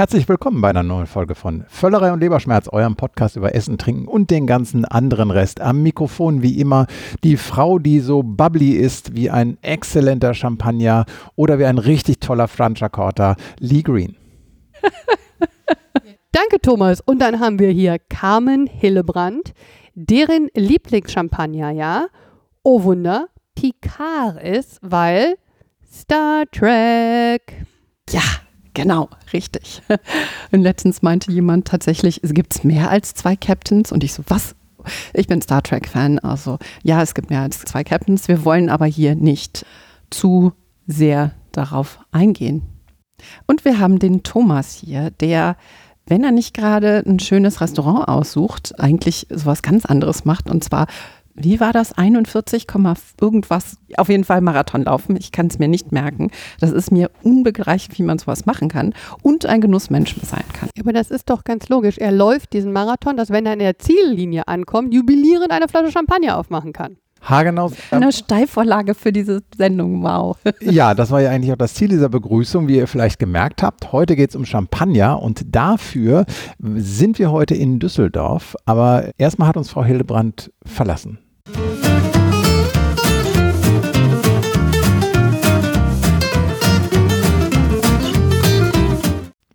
Herzlich willkommen bei einer neuen Folge von Völlerei und Leberschmerz, eurem Podcast über Essen, Trinken und den ganzen anderen Rest. Am Mikrofon wie immer die Frau, die so bubbly ist wie ein exzellenter Champagner oder wie ein richtig toller Franciacorta, Lee Green. Danke, Thomas. Und dann haben wir hier Carmen Hillebrand, deren Lieblingschampagner, ja, oh Wunder, Picard ist, weil Star Trek. Ja, Genau, richtig. Und letztens meinte jemand tatsächlich, es gibt mehr als zwei Captains. Und ich so, was? Ich bin Star Trek-Fan. Also ja, es gibt mehr als zwei Captains. Wir wollen aber hier nicht zu sehr darauf eingehen. Und wir haben den Thomas hier, der, wenn er nicht gerade ein schönes Restaurant aussucht, eigentlich sowas ganz anderes macht. Und zwar wie war das? 41, irgendwas, auf jeden Fall Marathon laufen. Ich kann es mir nicht merken. Das ist mir unbegreiflich, wie man sowas machen kann und ein Genussmensch sein kann. Aber das ist doch ganz logisch. Er läuft diesen Marathon, dass wenn er in der Ziellinie ankommt, jubilierend eine Flasche Champagner aufmachen kann. Hagenau. Eine Steilvorlage für diese Sendung, wow. Ja, das war ja eigentlich auch das Ziel dieser Begrüßung, wie ihr vielleicht gemerkt habt. Heute geht es um Champagner und dafür sind wir heute in Düsseldorf. Aber erstmal hat uns Frau Hildebrand verlassen.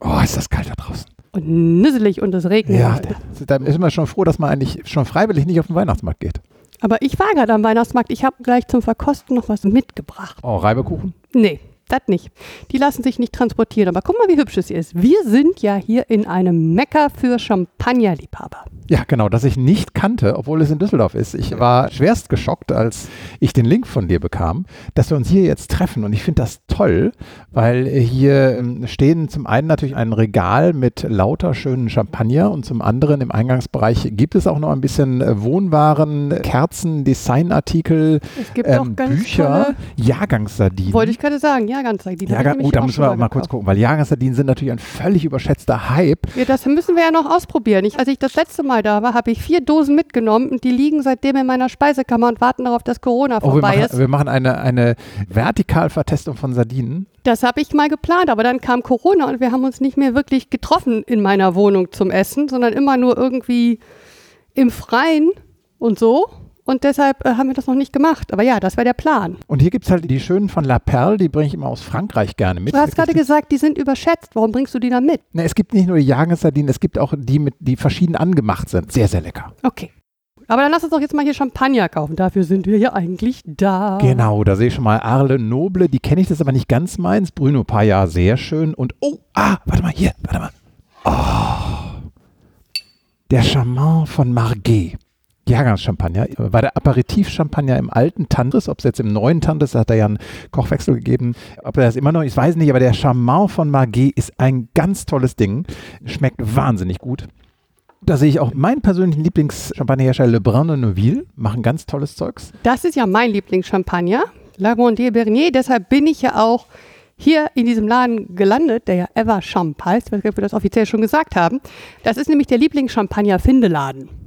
Oh, ist das kalt da draußen. Und nüsselig und es regnet. Ja, da ist man schon froh, dass man eigentlich schon freiwillig nicht auf den Weihnachtsmarkt geht. Aber ich war gerade am Weihnachtsmarkt. Ich habe gleich zum Verkosten noch was mitgebracht. Oh, Reibekuchen? Nee, das nicht. Die lassen sich nicht transportieren. Aber guck mal, wie hübsch es hier ist. Wir sind ja hier in einem Mecker für Champagnerliebhaber. Ja, genau, das ich nicht kannte, obwohl es in Düsseldorf ist. Ich war schwerst geschockt, als ich den Link von dir bekam, dass wir uns hier jetzt treffen. Und ich finde das toll, weil hier ähm, stehen zum einen natürlich ein Regal mit lauter schönen Champagner und zum anderen im Eingangsbereich gibt es auch noch ein bisschen äh, Wohnwaren, Kerzen, Designartikel, es gibt ähm, auch ganz Bücher, Jahrgangssardinen. Wollte ich gerade sagen, Jahrgangssardinen. Jahrgang, oh, da müssen wir auch mal kurz gucken, weil Jahrgangssardinen sind natürlich ein völlig überschätzter Hype. Ja, das müssen wir ja noch ausprobieren. Ich, als ich das letzte Mal da war, habe ich vier Dosen mitgenommen und die liegen seitdem in meiner Speisekammer und warten darauf, dass Corona oh, vorbei wir machen, ist. Wir machen eine, eine Vertikalvertestung von Sardinen. Das habe ich mal geplant, aber dann kam Corona und wir haben uns nicht mehr wirklich getroffen in meiner Wohnung zum Essen, sondern immer nur irgendwie im Freien und so. Und deshalb äh, haben wir das noch nicht gemacht. Aber ja, das wäre der Plan. Und hier gibt es halt die schönen von La Perle, die bringe ich immer aus Frankreich gerne mit. Du hast gerade gesagt, die sind überschätzt. Warum bringst du die dann mit? Na, es gibt nicht nur die Jagersardinen, es gibt auch die, mit, die verschieden angemacht sind. Sehr, sehr lecker. Okay. Aber dann lass uns doch jetzt mal hier Champagner kaufen. Dafür sind wir ja eigentlich da. Genau, da sehe ich schon mal Arle Noble. Die kenne ich, das aber nicht ganz meins. Bruno Paya, sehr schön. Und, oh, ah, warte mal, hier, warte mal. Oh, der Charmant von Marguet. Jahrgangschampagner, war der Aperitif-Champagner im alten Tandres, ob es jetzt im neuen Tandres, hat er ja einen Kochwechsel gegeben, ob er das immer noch, ich weiß nicht, aber der Charmant von Marguet ist ein ganz tolles Ding, schmeckt wahnsinnig gut. Da sehe ich auch meinen persönlichen Lieblingschampagnerhersteller Le Brun de Neuville, machen ganz tolles Zeugs. Das ist ja mein Lieblingschampagner, Lagondier Bernier, deshalb bin ich ja auch hier in diesem Laden gelandet, der ja Ever Champ heißt, weil wir das offiziell schon gesagt haben. Das ist nämlich der Lieblingschampagner-Findeladen.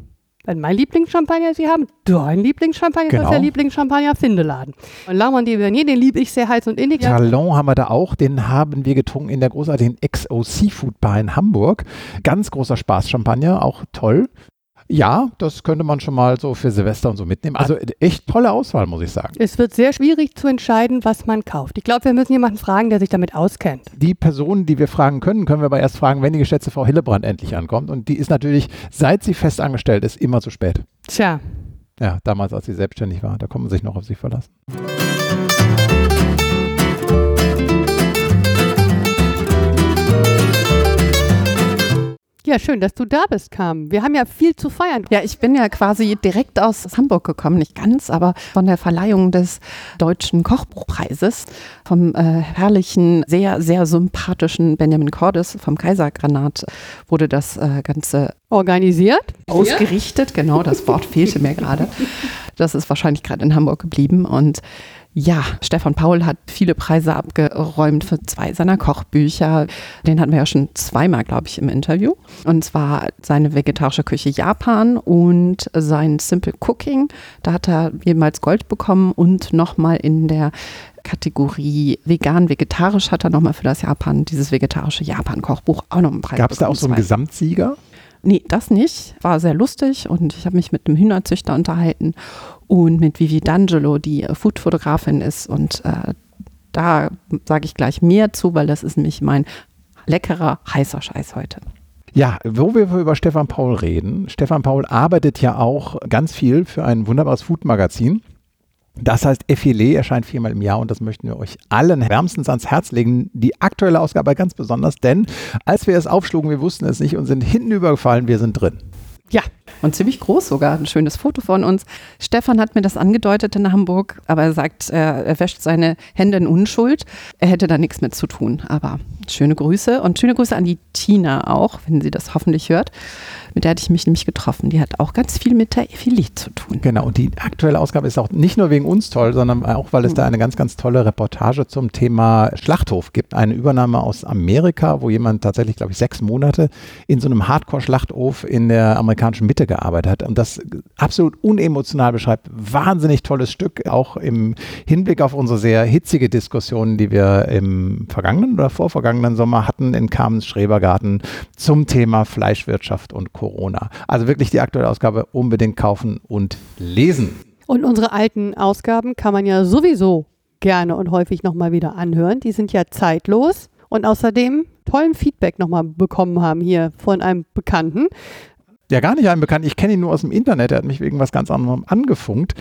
Wenn mein Lieblingschampagner Sie haben, dein Lieblingschampagner genau. ist der Lieblingschampagner Findeladen. Und Lamont de Vernier, den liebe ich sehr heiß und innig. Talon haben wir da auch, den haben wir getrunken in der großartigen XO Seafood Bar in Hamburg. Ganz großer Spaß Champagner, auch toll. Ja, das könnte man schon mal so für Silvester und so mitnehmen. Also echt tolle Auswahl, muss ich sagen. Es wird sehr schwierig zu entscheiden, was man kauft. Ich glaube, wir müssen jemanden fragen, der sich damit auskennt. Die Personen, die wir fragen können, können wir aber erst fragen, wenn die geschätzte Frau Hillebrand endlich ankommt. Und die ist natürlich, seit sie fest angestellt ist, immer zu spät. Tja. Ja, damals, als sie selbstständig war, da kann man sich noch auf sie verlassen. Ja, schön, dass du da bist, Carmen. Wir haben ja viel zu feiern. Ja, ich bin ja quasi direkt aus Hamburg gekommen, nicht ganz, aber von der Verleihung des Deutschen Kochbuchpreises vom äh, herrlichen, sehr, sehr sympathischen Benjamin Cordes vom Kaisergranat wurde das äh, Ganze organisiert, ausgerichtet. Genau, das Wort fehlte mir gerade. Das ist wahrscheinlich gerade in Hamburg geblieben und Ja, Stefan Paul hat viele Preise abgeräumt für zwei seiner Kochbücher. Den hatten wir ja schon zweimal, glaube ich, im Interview. Und zwar seine vegetarische Küche Japan und sein Simple Cooking. Da hat er jemals Gold bekommen und nochmal in der Kategorie vegan-vegetarisch hat er nochmal für das Japan, dieses vegetarische Japan-Kochbuch auch noch einen Preis Gab es da auch so einen. Gesamtsieger? Nee, das nicht. War sehr lustig und ich habe mich mit einem Hühnerzüchter unterhalten und mit Vivi D'Angelo, die äh, Foodfotografin ist. Und äh, da sage ich gleich mehr zu, weil das ist nämlich mein leckerer, heißer Scheiß heute. Ja, wo wir über Stefan Paul reden. Stefan Paul arbeitet ja auch ganz viel für ein wunderbares Food-Magazin. Das heißt, Effilé erscheint viermal im Jahr und das möchten wir euch allen wärmstens ans Herz legen. Die aktuelle Ausgabe ganz besonders, denn als wir es aufschlugen, wir wussten es nicht und sind hinten übergefallen, wir sind drin. Ja, und ziemlich groß sogar. Ein schönes Foto von uns. Stefan hat mir das angedeutet in Hamburg, aber er sagt, er, wäscht seine Hände in Unschuld. Er hätte da nichts mit zu tun. Aber schöne Grüße und schöne Grüße an die Tina auch, wenn sie das hoffentlich hört. Mit der hatte ich mich nämlich getroffen. Die hat auch ganz viel mit der Ephilie zu tun. Genau, und die aktuelle Ausgabe ist auch nicht nur wegen uns toll, sondern auch, weil es da eine ganz, ganz tolle Reportage zum Thema Schlachthof gibt. Eine Übernahme aus Amerika, wo jemand tatsächlich, glaube ich, sechs Monate in so einem Hardcore-Schlachthof in der amerikanischen Mitte gearbeitet hat und das absolut unemotional beschreibt. Wahnsinnig tolles Stück, auch im Hinblick auf unsere sehr hitzige Diskussion, die wir im vergangenen oder vorvergangenen Sommer hatten in Kamens Schrebergarten zum Thema Fleischwirtschaft und Corona. Also wirklich die aktuelle Ausgabe unbedingt kaufen und lesen. Und unsere alten Ausgaben kann man ja sowieso gerne und häufig nochmal wieder anhören. Die sind ja zeitlos und außerdem tollen Feedback nochmal bekommen haben hier von einem Bekannten. Ja, gar nicht einen bekannt. Ich kenne ihn nur aus dem Internet. Er hat mich wegen was ganz anderem angefunkt.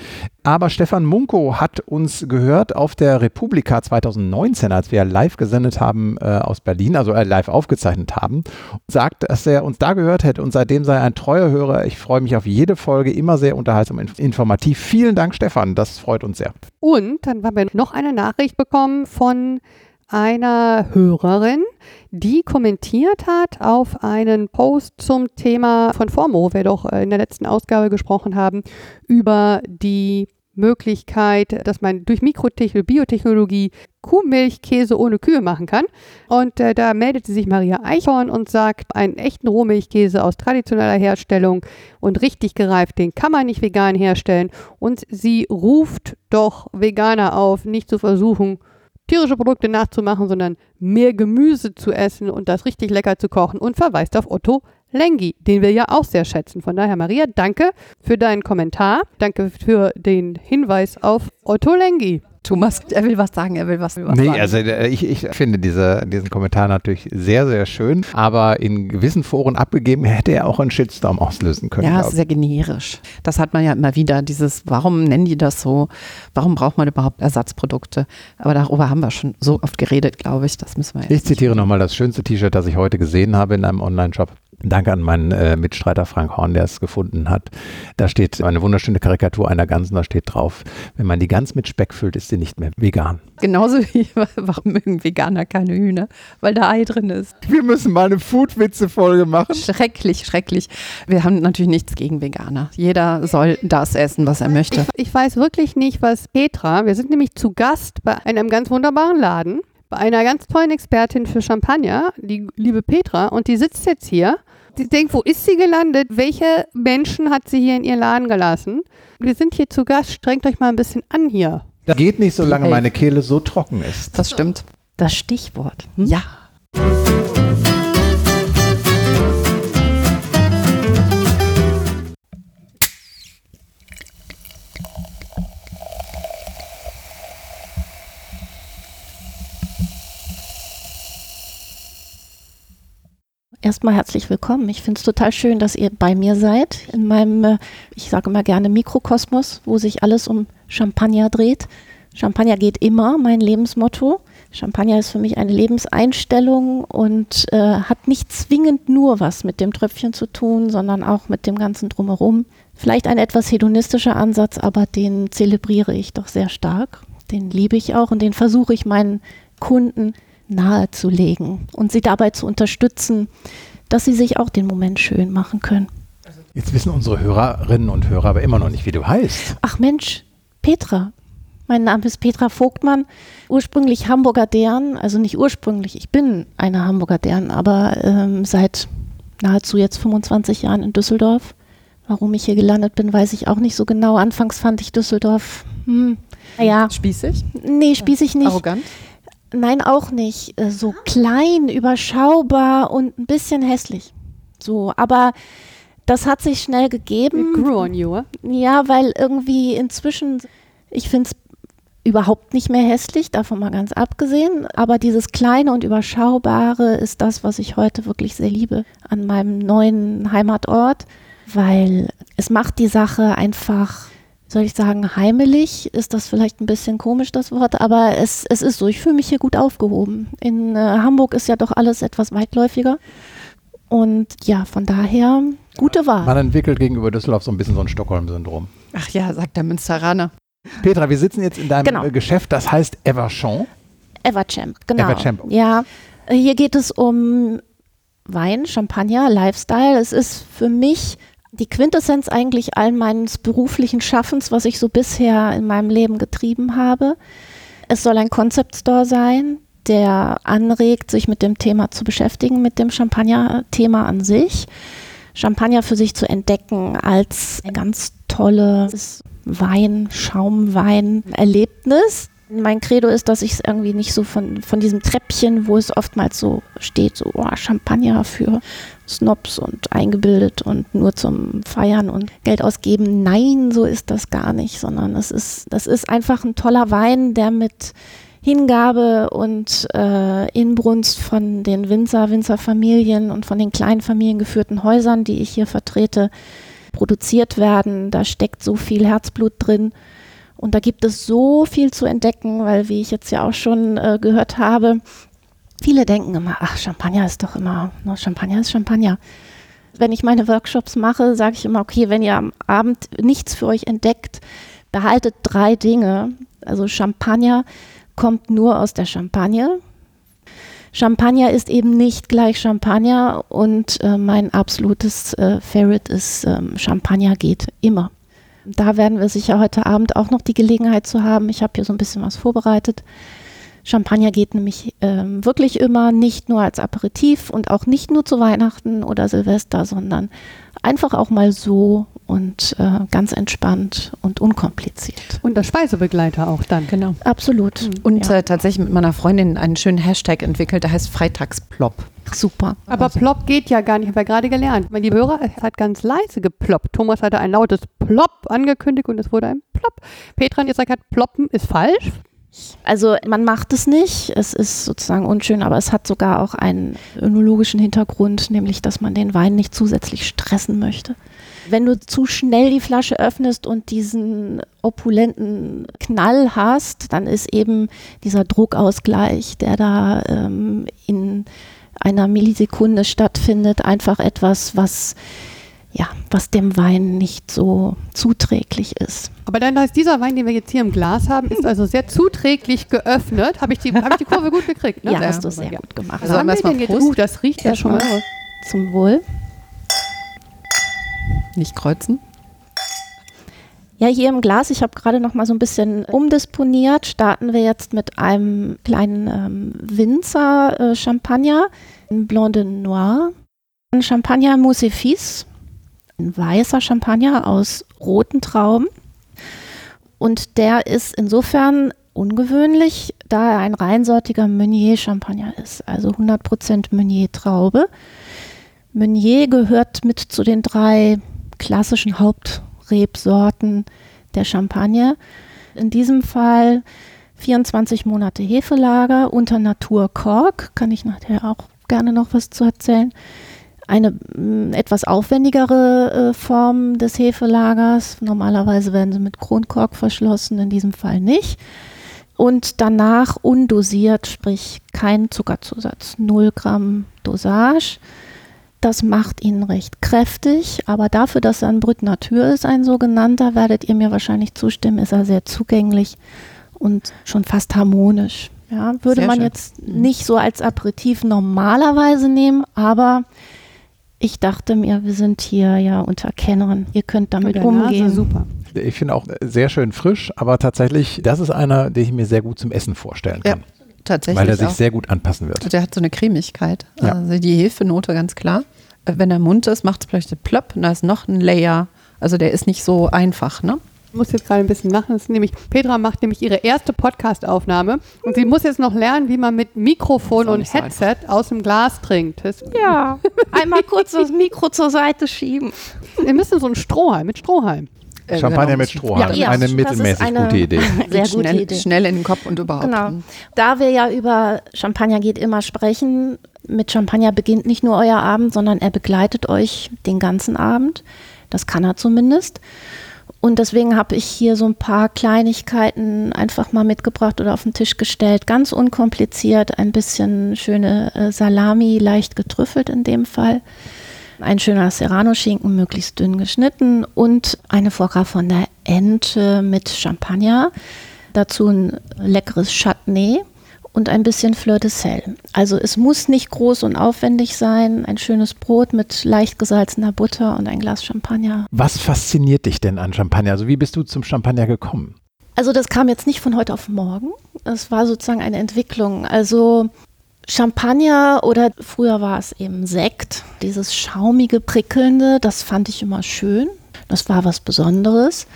Aber Stefan Munko hat uns gehört auf der Republika 2019, als wir live gesendet haben äh, aus Berlin, also äh, live aufgezeichnet haben, sagt, dass er uns da gehört hätte und seitdem sei er ein treuer Hörer. Ich freue mich auf jede Folge, immer sehr unterhaltsam und informativ. Vielen Dank, Stefan. Das freut uns sehr. Und dann haben wir noch eine Nachricht bekommen von einer Hörerin, die kommentiert hat auf einen Post zum Thema von Formo, wir doch äh, in der letzten Ausgabe gesprochen haben, über die Möglichkeit, dass man durch Mikrotechnologie, Biotechnologie Kuhmilchkäse ohne Kühe machen kann. Und äh, da meldete sich Maria Eichhorn und sagt, einen echten Rohmilchkäse aus traditioneller Herstellung und richtig gereift, den kann man nicht vegan herstellen. Und sie ruft doch Veganer auf, nicht zu versuchen, tierische Produkte nachzumachen, sondern mehr Gemüse zu essen und das richtig lecker zu kochen und verweist auf Otto Lengi, den wir ja auch sehr schätzen. Von daher, Maria, danke für deinen Kommentar. Danke für den Hinweis auf Otto Lengi. Thomas, er will was sagen, er will was, will was Nee, sagen. also äh, ich, ich finde diese, diesen Kommentar natürlich sehr, sehr schön, aber in gewissen Foren abgegeben hätte er auch einen Shitstorm auslösen können. Ja, sehr generisch. Das hat man ja immer wieder, dieses, warum nennen die das so? Warum braucht man überhaupt Ersatzprodukte? Aber darüber haben wir schon so oft geredet, glaube ich. Das müssen wir jetzt Ich zitiere nochmal das schönste T-Shirt, das ich heute gesehen habe in einem Online-Shop. Danke an meinen äh, Mitstreiter Frank Horn, der es gefunden hat. Da steht eine wunderschöne Karikatur einer Gans, da steht drauf, wenn man die Gans mit Speck füllt, ist sie nicht mehr vegan. Genauso wie, warum mögen Veganer keine Hühner? Weil da Ei drin ist. Wir müssen mal eine Food-Witze-Folge machen. Schrecklich, schrecklich. Wir haben natürlich nichts gegen Veganer. Jeder soll das essen, was er möchte. Ich weiß wirklich nicht, was Petra, wir sind nämlich zu Gast bei einem ganz wunderbaren Laden, bei einer ganz tollen Expertin für Champagner, die liebe Petra, und die sitzt jetzt hier. Die denkt, wo ist sie gelandet? Welche Menschen hat sie hier in ihr Laden gelassen? Wir sind hier zu Gast, strengt euch mal ein bisschen an hier. Das geht nicht, solange meine Kehle so trocken ist. Das stimmt. Das Stichwort. Hm? Ja. Erstmal herzlich willkommen. Ich finde es total schön, dass ihr bei mir seid, in meinem, äh, ich sage immer gerne Mikrokosmos, wo sich alles um Champagner dreht. Champagner geht immer, mein Lebensmotto. Champagner ist für mich eine Lebenseinstellung und äh, hat nicht zwingend nur was mit dem Tröpfchen zu tun, sondern auch mit dem ganzen Drumherum. Vielleicht ein etwas hedonistischer Ansatz, aber den zelebriere ich doch sehr stark. Den liebe ich auch und den versuche ich meinen Kunden nahezulegen und sie dabei zu unterstützen, dass sie sich auch den Moment schön machen können. Jetzt wissen unsere Hörerinnen und Hörer aber immer noch nicht, wie du heißt. Ach Mensch, Petra. Mein Name ist Petra Vogtmann, ursprünglich Hamburger Dern, also nicht ursprünglich, ich bin eine Hamburger Dern, aber ähm, seit nahezu jetzt 25 Jahren in Düsseldorf. Warum ich hier gelandet bin, weiß ich auch nicht so genau. Anfangs fand ich Düsseldorf, hm, naja, Spießig? nee, spießig nicht. Arrogant? Nein, auch nicht. Äh, So klein, überschaubar und ein bisschen hässlich. So, aber das hat sich schnell It gegeben. grew on you, eh? Ja, weil irgendwie inzwischen, ich finde es überhaupt nicht mehr hässlich, davon mal ganz abgesehen. Aber dieses Kleine und Überschaubare ist das, was ich heute wirklich sehr liebe an meinem neuen Heimatort, weil es macht die Sache einfach, soll ich sagen, heimelig. Ist das vielleicht ein bisschen komisch, das Wort, aber es, es ist so, ich fühle mich hier gut aufgehoben. In äh, Hamburg ist ja doch alles etwas weitläufiger. Und ja, von daher, gute Wahl. Man entwickelt gegenüber Düsseldorf so ein bisschen so ein Stockholm-Syndrom. Ach ja, sagt der Münsteraner. Petra, wir sitzen jetzt in deinem Genau. äh, Geschäft, das heißt Everchamp. Everchamp, genau. Everchamp. Ja, äh, hier geht es um Wein, Champagner, Lifestyle. Es ist für mich die Quintessenz eigentlich allen meines beruflichen Schaffens, was ich so bisher in meinem Leben getrieben habe. Es soll ein Concept Store sein, der anregt, sich mit dem Thema zu beschäftigen, mit dem Champagner-Thema an sich. Champagner für sich zu entdecken als ganz tolles Wein, Schaumwein-Erlebnis. Mein Credo ist, dass ich es irgendwie nicht so von, von diesem Treppchen, wo es oftmals so steht, so oh, Champagner für Snobs und eingebildet und nur zum Feiern und Geld ausgeben. Nein, so ist das gar nicht, sondern es ist, das ist einfach ein toller Wein, der mit Hingabe und äh, Inbrunst von den Winzer, Winzerfamilien und von den kleinen familiengeführten Häusern, die ich hier vertrete, produziert werden. Da steckt so viel Herzblut drin. Und da gibt es so viel zu entdecken, weil, wie ich jetzt ja auch schon äh, gehört habe, viele denken immer, ach, Champagner ist doch immer, no, Champagner ist Champagner. Wenn ich meine Workshops mache, sage ich immer, okay, wenn ihr am Abend nichts für euch entdeckt, behaltet drei Dinge. Also Champagner kommt nur aus der Champagne. Champagner ist eben nicht gleich Champagner und äh, mein absolutes äh, Favorite ist ähm, Champagner geht immer. Da werden wir sicher heute Abend auch noch die Gelegenheit zu haben. Ich habe hier so ein bisschen was vorbereitet. Champagner geht nämlich ähm, wirklich immer nicht nur als Aperitif und auch nicht nur zu Weihnachten oder Silvester, sondern einfach auch mal so und äh, ganz entspannt und unkompliziert. Und das Speisebegleiter auch dann. Genau. Absolut. Und ja. äh, tatsächlich mit meiner Freundin einen schönen Hashtag entwickelt, der heißt Freitagsplopp. super. Aber Plop geht ja gar nicht, habe ja gerade gelernt. Mein lieber Hörer, es hat ganz leise geploppt. Thomas hatte ein lautes Plop angekündigt und es wurde ein Plop. Petra hat jetzt gesagt, ploppen ist falsch. Also man macht es nicht, es ist sozusagen unschön, aber es hat sogar auch einen önologischen Hintergrund, nämlich dass man den Wein nicht zusätzlich stressen möchte. Wenn du zu schnell die Flasche öffnest und diesen opulenten Knall hast, dann ist eben dieser Druckausgleich, der da ähm, in einer Millisekunde stattfindet, einfach etwas, was ja, was dem Wein nicht so zuträglich ist. Aber dann heißt dieser Wein, den wir jetzt hier im Glas haben, ist also sehr zuträglich geöffnet. Habe ich, die- hab ich die Kurve gut gekriegt? Ne? Ja, sehr hast du gut, sehr ja. gut gemacht. Also Was haben wir denn jetzt? Uh, das riecht ja schon mal. Zum Wohl. Nicht kreuzen. Ja, hier im Glas, ich habe gerade noch mal so ein bisschen umdisponiert, starten wir jetzt mit einem kleinen ähm, Winzer äh, Champagner, ein Blanc de Noir, ein Champagner Mousse Fils, ein weißer Champagner aus roten Trauben. Und der ist insofern ungewöhnlich, da er ein reinsortiger Meunier Champagner ist, also 100% Meunier Traube. Meunier gehört mit zu den drei klassischen Hauptrebsorten der Champagne. In diesem Fall 24 Monate Hefelager unter Naturkork, kann ich nachher auch gerne noch was zu erzählen. Eine mh, etwas aufwendigere äh, Form des Hefelagers. Normalerweise werden sie mit Kronkork verschlossen, in diesem Fall nicht. Und danach undosiert, sprich kein Zuckerzusatz, 0 Gramm Dosage. Das macht ihn recht kräftig, aber dafür, dass er ein Brut Natur ist, ein sogenannter, werdet ihr mir wahrscheinlich zustimmen, ist er sehr zugänglich und schon fast harmonisch. Ja, würde Sehr man schön. jetzt nicht so als Aperitif normalerweise nehmen, aber ich dachte mir, wir sind hier ja unter Kennern. Ihr könnt damit Der Nase, umgehen. super. Ich finde auch sehr schön frisch, aber tatsächlich, das ist einer, den ich mir sehr gut zum Essen vorstellen Ja, kann. Tatsächlich. weil er sich auch. sehr gut anpassen wird. Der hat so eine Cremigkeit. Ja. Also die Hefenote ganz klar. Äh, Wenn er Mund ist, macht es vielleicht plopp und da ist noch ein Layer. Also der ist nicht so einfach, ne? Ich muss jetzt gerade ein bisschen lachen. Das ist nämlich, Petra macht nämlich ihre erste Podcast-Aufnahme und sie muss jetzt noch lernen, wie man mit Mikrofon und nicht so Headset aus dem Glas trinkt. Das, Ja, einmal kurz das Mikro zur Seite schieben. wir müssen so einen Strohhalm, mit Strohhalm. Äh, Champagner genau. mit Strohhalm, Ja, eine das ist mittelmäßig eine- gute Idee. Sehr gute schnell, Idee. schnell in den Kopf und überhaupt. Genau. Da wir ja über Champagner geht immer sprechen, mit Champagner beginnt nicht nur euer Abend, sondern er begleitet euch den ganzen Abend. Das kann er zumindest. Und deswegen habe ich hier so ein paar Kleinigkeiten einfach mal mitgebracht oder auf den Tisch gestellt. Ganz unkompliziert, ein bisschen schöne äh, Salami, leicht getrüffelt in dem Fall. Ein schöner Serrano-Schinken, möglichst dünn geschnitten und eine Vorgabe von der Ente mit Champagner. Dazu ein leckeres Chutney und ein bisschen Fleur de Sel. Also es muss nicht groß und aufwendig sein. Ein schönes Brot mit leicht gesalzener Butter und ein Glas Champagner. Was fasziniert dich denn an Champagner? Also wie bist du zum Champagner gekommen? Also das kam jetzt nicht von heute auf morgen. Das war sozusagen eine Entwicklung. Also Champagner oder früher war es eben Sekt, dieses schaumige, prickelnde, das fand ich immer schön. Das war was Besonderes.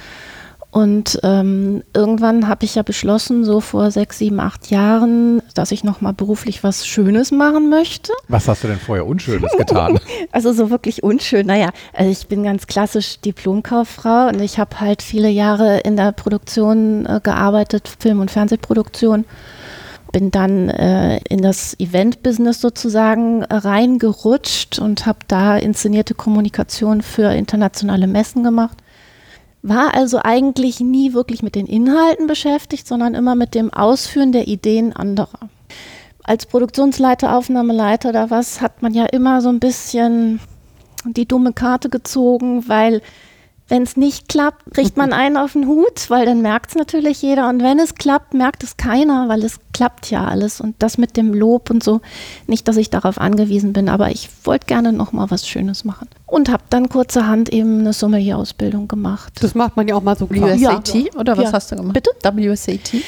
Und ähm, irgendwann habe ich ja beschlossen, so vor sechs, sieben, acht Jahren, dass ich nochmal beruflich was Schönes machen möchte. Was hast du denn vorher Unschönes getan? Also so wirklich unschön. Naja, also ich bin ganz klassisch Diplomkauffrau und ich habe halt viele Jahre in der Produktion äh, gearbeitet, Film- und Fernsehproduktion. Bin dann äh, in das Event-Business sozusagen äh, reingerutscht und habe da inszenierte Kommunikation für internationale Messen gemacht. War also eigentlich nie wirklich mit den Inhalten beschäftigt, sondern immer mit dem Ausführen der Ideen anderer als Produktionsleiter, Aufnahmeleiter oder was, hat man ja immer so ein bisschen die dumme Karte gezogen, weil wenn es nicht klappt, kriegt man einen auf den Hut, weil dann merkt es natürlich jeder. Und wenn es klappt, merkt es keiner, weil es klappt ja alles. Und das mit dem Lob und so, nicht, dass ich darauf angewiesen bin, aber ich wollte gerne noch mal was Schönes machen. Und habe dann kurzerhand eben eine Sommelier-Ausbildung gemacht. Das macht man ja auch mal so klar. WSAT oder was Ja. hast du gemacht? Bitte? WSAT.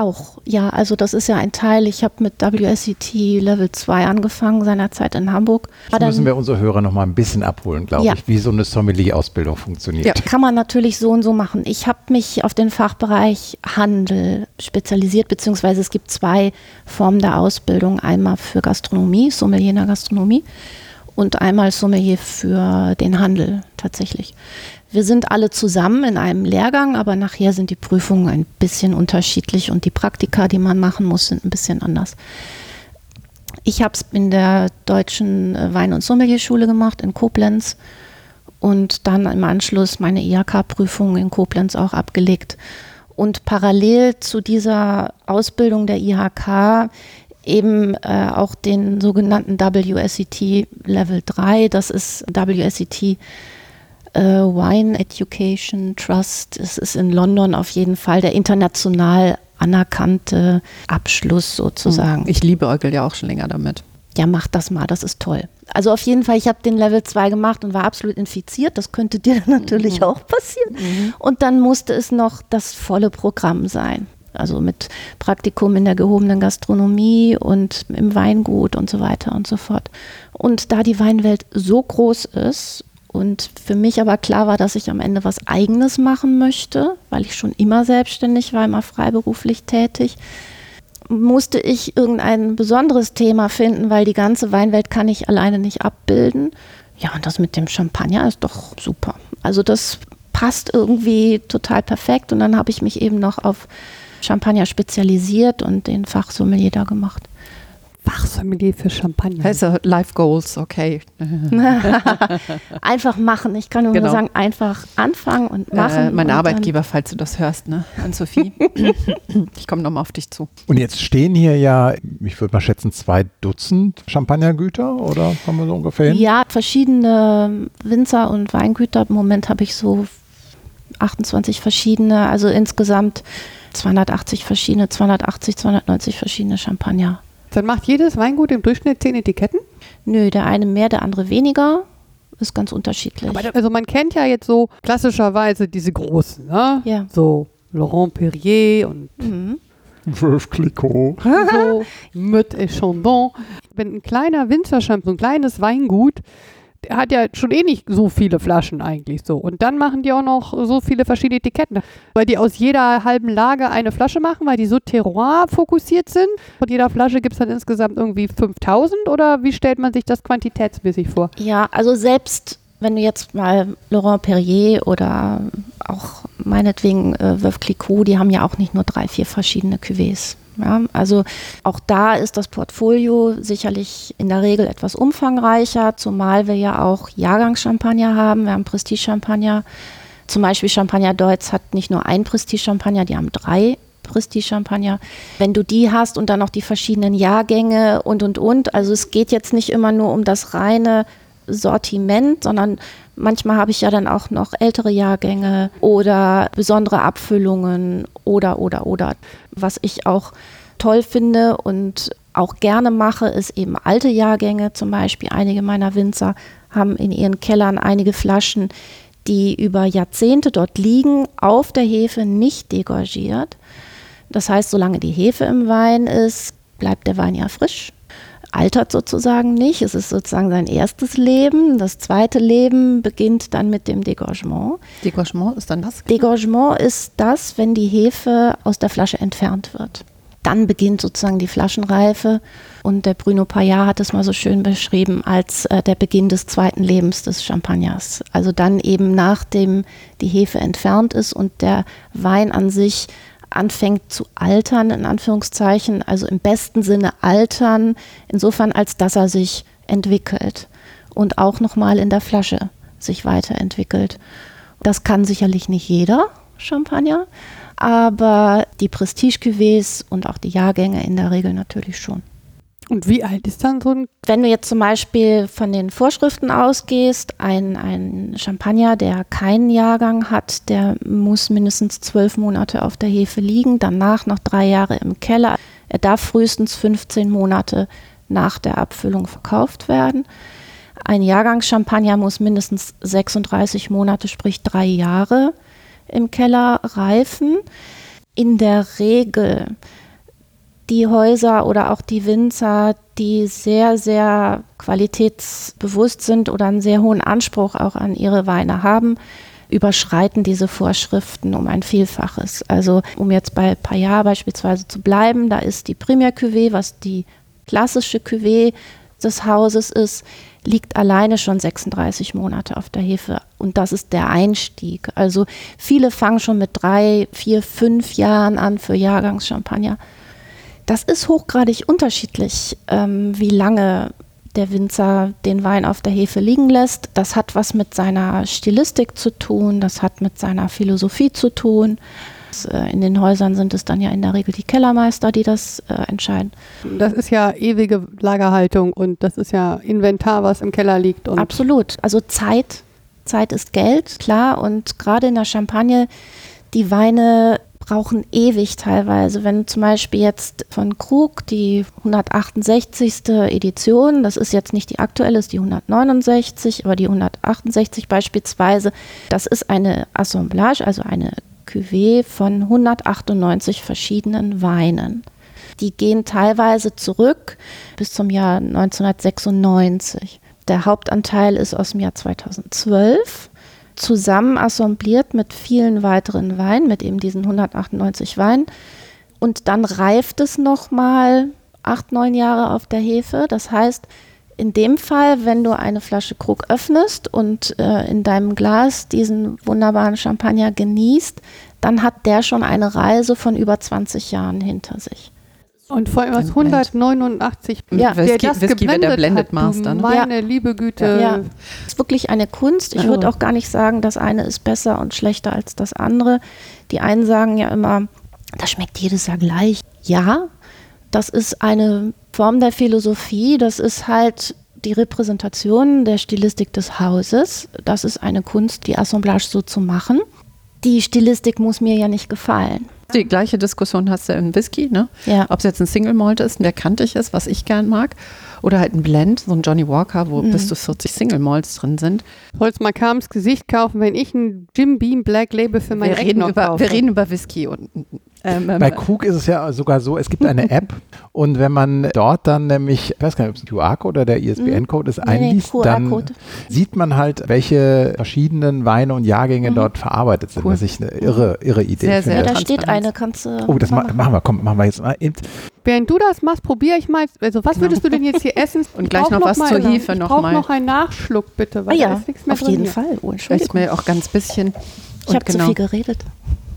Auch, ja, also das ist ja ein Teil. Ich habe mit WSET Level 2 angefangen, seinerzeit in Hamburg. Das müssen wir unsere Hörer noch mal ein bisschen abholen, glaube Ja. ich, wie so eine Sommelier-Ausbildung funktioniert. Ja. Kann man natürlich so und so machen. Ich habe mich auf den Fachbereich Handel spezialisiert, beziehungsweise es gibt zwei Formen der Ausbildung. Einmal für Gastronomie, Sommelier in der Gastronomie und einmal Sommelier für den Handel tatsächlich. Wir sind alle zusammen in einem Lehrgang, aber nachher sind die Prüfungen ein bisschen unterschiedlich und die Praktika, die man machen muss, sind ein bisschen anders. Ich habe es in der deutschen äh, Wein- und Sommelierschule gemacht in Koblenz und dann im Anschluss meine IHK-Prüfung in Koblenz auch abgelegt. Und parallel zu dieser Ausbildung der IHK eben äh, auch den sogenannten WSET Level 3. Das ist WSET Wine Education Trust. Es ist in London auf jeden Fall der international anerkannte Abschluss sozusagen. Ich liebe Eugel ja auch schon länger damit. Ja, mach das mal, das ist toll. Also auf jeden Fall, ich habe den Level 2 gemacht und war absolut infiziert. Das könnte dir natürlich auch passieren. Und dann musste es noch das volle Programm sein. Also mit Praktikum in der gehobenen Gastronomie und im Weingut und so weiter und so fort. Und da die Weinwelt so groß ist und für mich aber klar war, dass ich am Ende was Eigenes machen möchte, weil ich schon immer selbstständig war, immer freiberuflich tätig, musste ich irgendein besonderes Thema finden, weil die ganze Weinwelt kann ich alleine nicht abbilden. Ja, und das mit dem Champagner ist doch super. Also das passt irgendwie total perfekt. Und dann habe ich mich eben noch auf Champagner spezialisiert und den Fachsommelier da gemacht. Fachsommelier für Champagner. Ja Life Goals, okay. einfach machen. Ich kann nur Genau. sagen, einfach anfangen und machen. Äh, mein und Arbeitgeber, falls du das hörst, ne? An-Sophie. ich komme nochmal auf dich zu. Und jetzt stehen hier ja, ich würde mal schätzen, zwei Dutzend Champagnergüter oder kommen wir so ungefähr hin? ja, verschiedene Winzer und Weingüter. Im Moment habe ich so 28 verschiedene, also insgesamt 280 verschiedene, 280, 290 verschiedene Champagner. Dann macht jedes Weingut im Durchschnitt zehn Etiketten. Nö, der eine mehr, der andere weniger. ist ganz unterschiedlich. Aber da- also man kennt ja jetzt so klassischerweise diese großen, ne? Ja. So Laurent Perrier und Mhm. Veuve Clicquot. so mit et Chandon. Wenn ein kleiner Winzerschamp, so ein kleines Weingut, der hat ja schon eh nicht so viele Flaschen eigentlich so. Und dann machen die auch noch so viele verschiedene Etiketten. Weil die aus jeder halben Lage eine Flasche machen, weil die so Terroir fokussiert sind. Von jeder Flasche gibt es dann insgesamt irgendwie 5000 oder wie stellt man sich das quantitätsmäßig vor? Ja, also selbst wenn du jetzt mal Laurent Perrier oder auch meinetwegen äh, Veuve Clicquot, die haben ja auch nicht nur drei, vier verschiedene Cuvées. Ja, also auch da ist das Portfolio sicherlich in der Regel etwas umfangreicher, zumal wir ja auch Jahrgangschampagner haben. Wir haben Prestige-Champagner. Zum Beispiel Champagner Deutz hat nicht nur ein Prestige-Champagner, die haben drei Prestige-Champagner. Wenn du die hast und dann noch die verschiedenen Jahrgänge und, und, und. Also es geht jetzt nicht immer nur um das reine Sortiment, sondern manchmal habe ich ja dann auch noch ältere Jahrgänge oder besondere Abfüllungen oder, oder, oder. Was ich auch toll finde und auch gerne mache, ist eben alte Jahrgänge. Zum Beispiel einige meiner Winzer haben in ihren Kellern einige Flaschen, die über Jahrzehnte dort liegen, auf der Hefe nicht degorgiert. Das heißt, solange die Hefe im Wein ist, bleibt der Wein ja frisch altert sozusagen nicht. Es ist sozusagen sein erstes Leben. Das zweite Leben beginnt dann mit dem Degorgement. Degorgement ist dann was? Degorgement ist das, wenn die Hefe aus der Flasche entfernt wird. Dann beginnt sozusagen die Flaschenreife und der Bruno Payard hat es mal so schön beschrieben als äh, der Beginn des zweiten Lebens des Champagners. Also dann eben nachdem die Hefe entfernt ist und der Wein an sich anfängt zu altern, in Anführungszeichen, also im besten Sinne altern, insofern als dass er sich entwickelt und auch nochmal in der Flasche sich weiterentwickelt. Das kann sicherlich nicht jeder Champagner, aber die Prestige-Cuvées und auch die Jahrgänge in der Regel natürlich schon. Und wie alt ist dann so ein Wenn du jetzt zum Beispiel von den Vorschriften ausgehst, ein, ein Champagner, der keinen Jahrgang hat, der muss mindestens zwölf Monate auf der Hefe liegen, danach noch drei Jahre im Keller. Er darf frühestens 15 Monate nach der Abfüllung verkauft werden. Ein Jahrgangschampagner muss mindestens 36 Monate, sprich drei Jahre im Keller reifen. In der Regel die Häuser oder auch die Winzer, die sehr, sehr qualitätsbewusst sind oder einen sehr hohen Anspruch auch an ihre Weine haben, überschreiten diese Vorschriften um ein Vielfaches. Also um jetzt bei Payard beispielsweise zu bleiben, da ist die Premier Cuvée, was die klassische Cuvée des Hauses ist, liegt alleine schon 36 Monate auf der Hefe. Und das ist der Einstieg. Also viele fangen schon mit drei, vier, fünf Jahren an für Jahrgangschampagner. Das ist hochgradig unterschiedlich, ähm, wie lange der Winzer den Wein auf der Hefe liegen lässt. Das hat was mit seiner Stilistik zu tun, das hat mit seiner Philosophie zu tun. Äh, In den Häusern sind es dann ja in der Regel die Kellermeister, die das äh, entscheiden. Das ist ja ewige Lagerhaltung und das ist ja Inventar, was im Keller liegt. Absolut. Also Zeit, Zeit ist Geld, klar. Und gerade in der Champagne, die Weine brauchen ewig teilweise. Wenn zum Beispiel jetzt von Krug die 168. Edition, das ist jetzt nicht die aktuelle, ist die 169, aber die 168 beispielsweise, das ist eine Assemblage, also eine Cuvée von 198 verschiedenen Weinen. Die gehen teilweise zurück bis zum Jahr 1996. Der Hauptanteil ist aus dem Jahr 2012, zusammen assembliert mit vielen weiteren Weinen, mit eben diesen 198 Weinen. Und dann reift es nochmal acht, neun Jahre auf der Hefe. Das heißt, in dem Fall, wenn du eine Flasche Krug öffnest und äh, in deinem Glas diesen wunderbaren Champagner genießt, dann hat der schon eine Reise von über 20 Jahren hinter sich. Und vor allem was Dann blendet. 189. Ja. der Whisky- das Whisky wird der geblendet Blended hat, Master, ne? Meine liebe Güte. Ja. Es ist wirklich eine Kunst. Ich Ja. würde auch gar nicht sagen, das eine ist besser und schlechter als das andere. Die einen sagen ja immer, das schmeckt jedes Jahr gleich. Ja, das ist eine Form der Philosophie. Das ist halt die Repräsentation der Stilistik des Hauses. Das ist eine Kunst, die Assemblage so zu machen. Die Stilistik muss mir ja nicht gefallen. Die gleiche Diskussion hast du im Whisky, ne? Ja. Ob es jetzt ein Single Malt ist, der kantig ist, was ich gern mag, oder halt ein Blend, so ein Johnny Walker, wo Mhm. bis zu 40 Single Malts drin sind. Soll's mal Kams Gesicht kaufen, wenn ich ein Jim Beam Black Label für mein Wir Eck reden, noch über, kaufe. wir reden über Whisky und ähm, ähm, Bei Krug ist es ja sogar so, es gibt eine App und wenn man dort dann nämlich, ich weiß gar nicht, ob es ein QR-Code oder der ISBN-Code ist, Nee, nee, einliest, dann QR-Code. sieht man halt, welche verschiedenen Weine und Jahrgänge dort verarbeitet sind, Cool. was ich eine irre, irre Idee Sehr, sehr da steht eine, kannst du. Oh, das ma mal machen wir, komm, machen wir jetzt mal. eben. Während du das machst, probiere ich mal. Also, was würdest du denn jetzt hier essen? Und Ich gleich brauch noch was zur Hefe Ich noch noch einen Nachschluck, bitte, Ah weil da ja, ist nichts mehr auf drin jeden hier. Fall. Oh, ich Entschuldigung. mir auch ganz bisschen. Ich habe genau. zu viel geredet.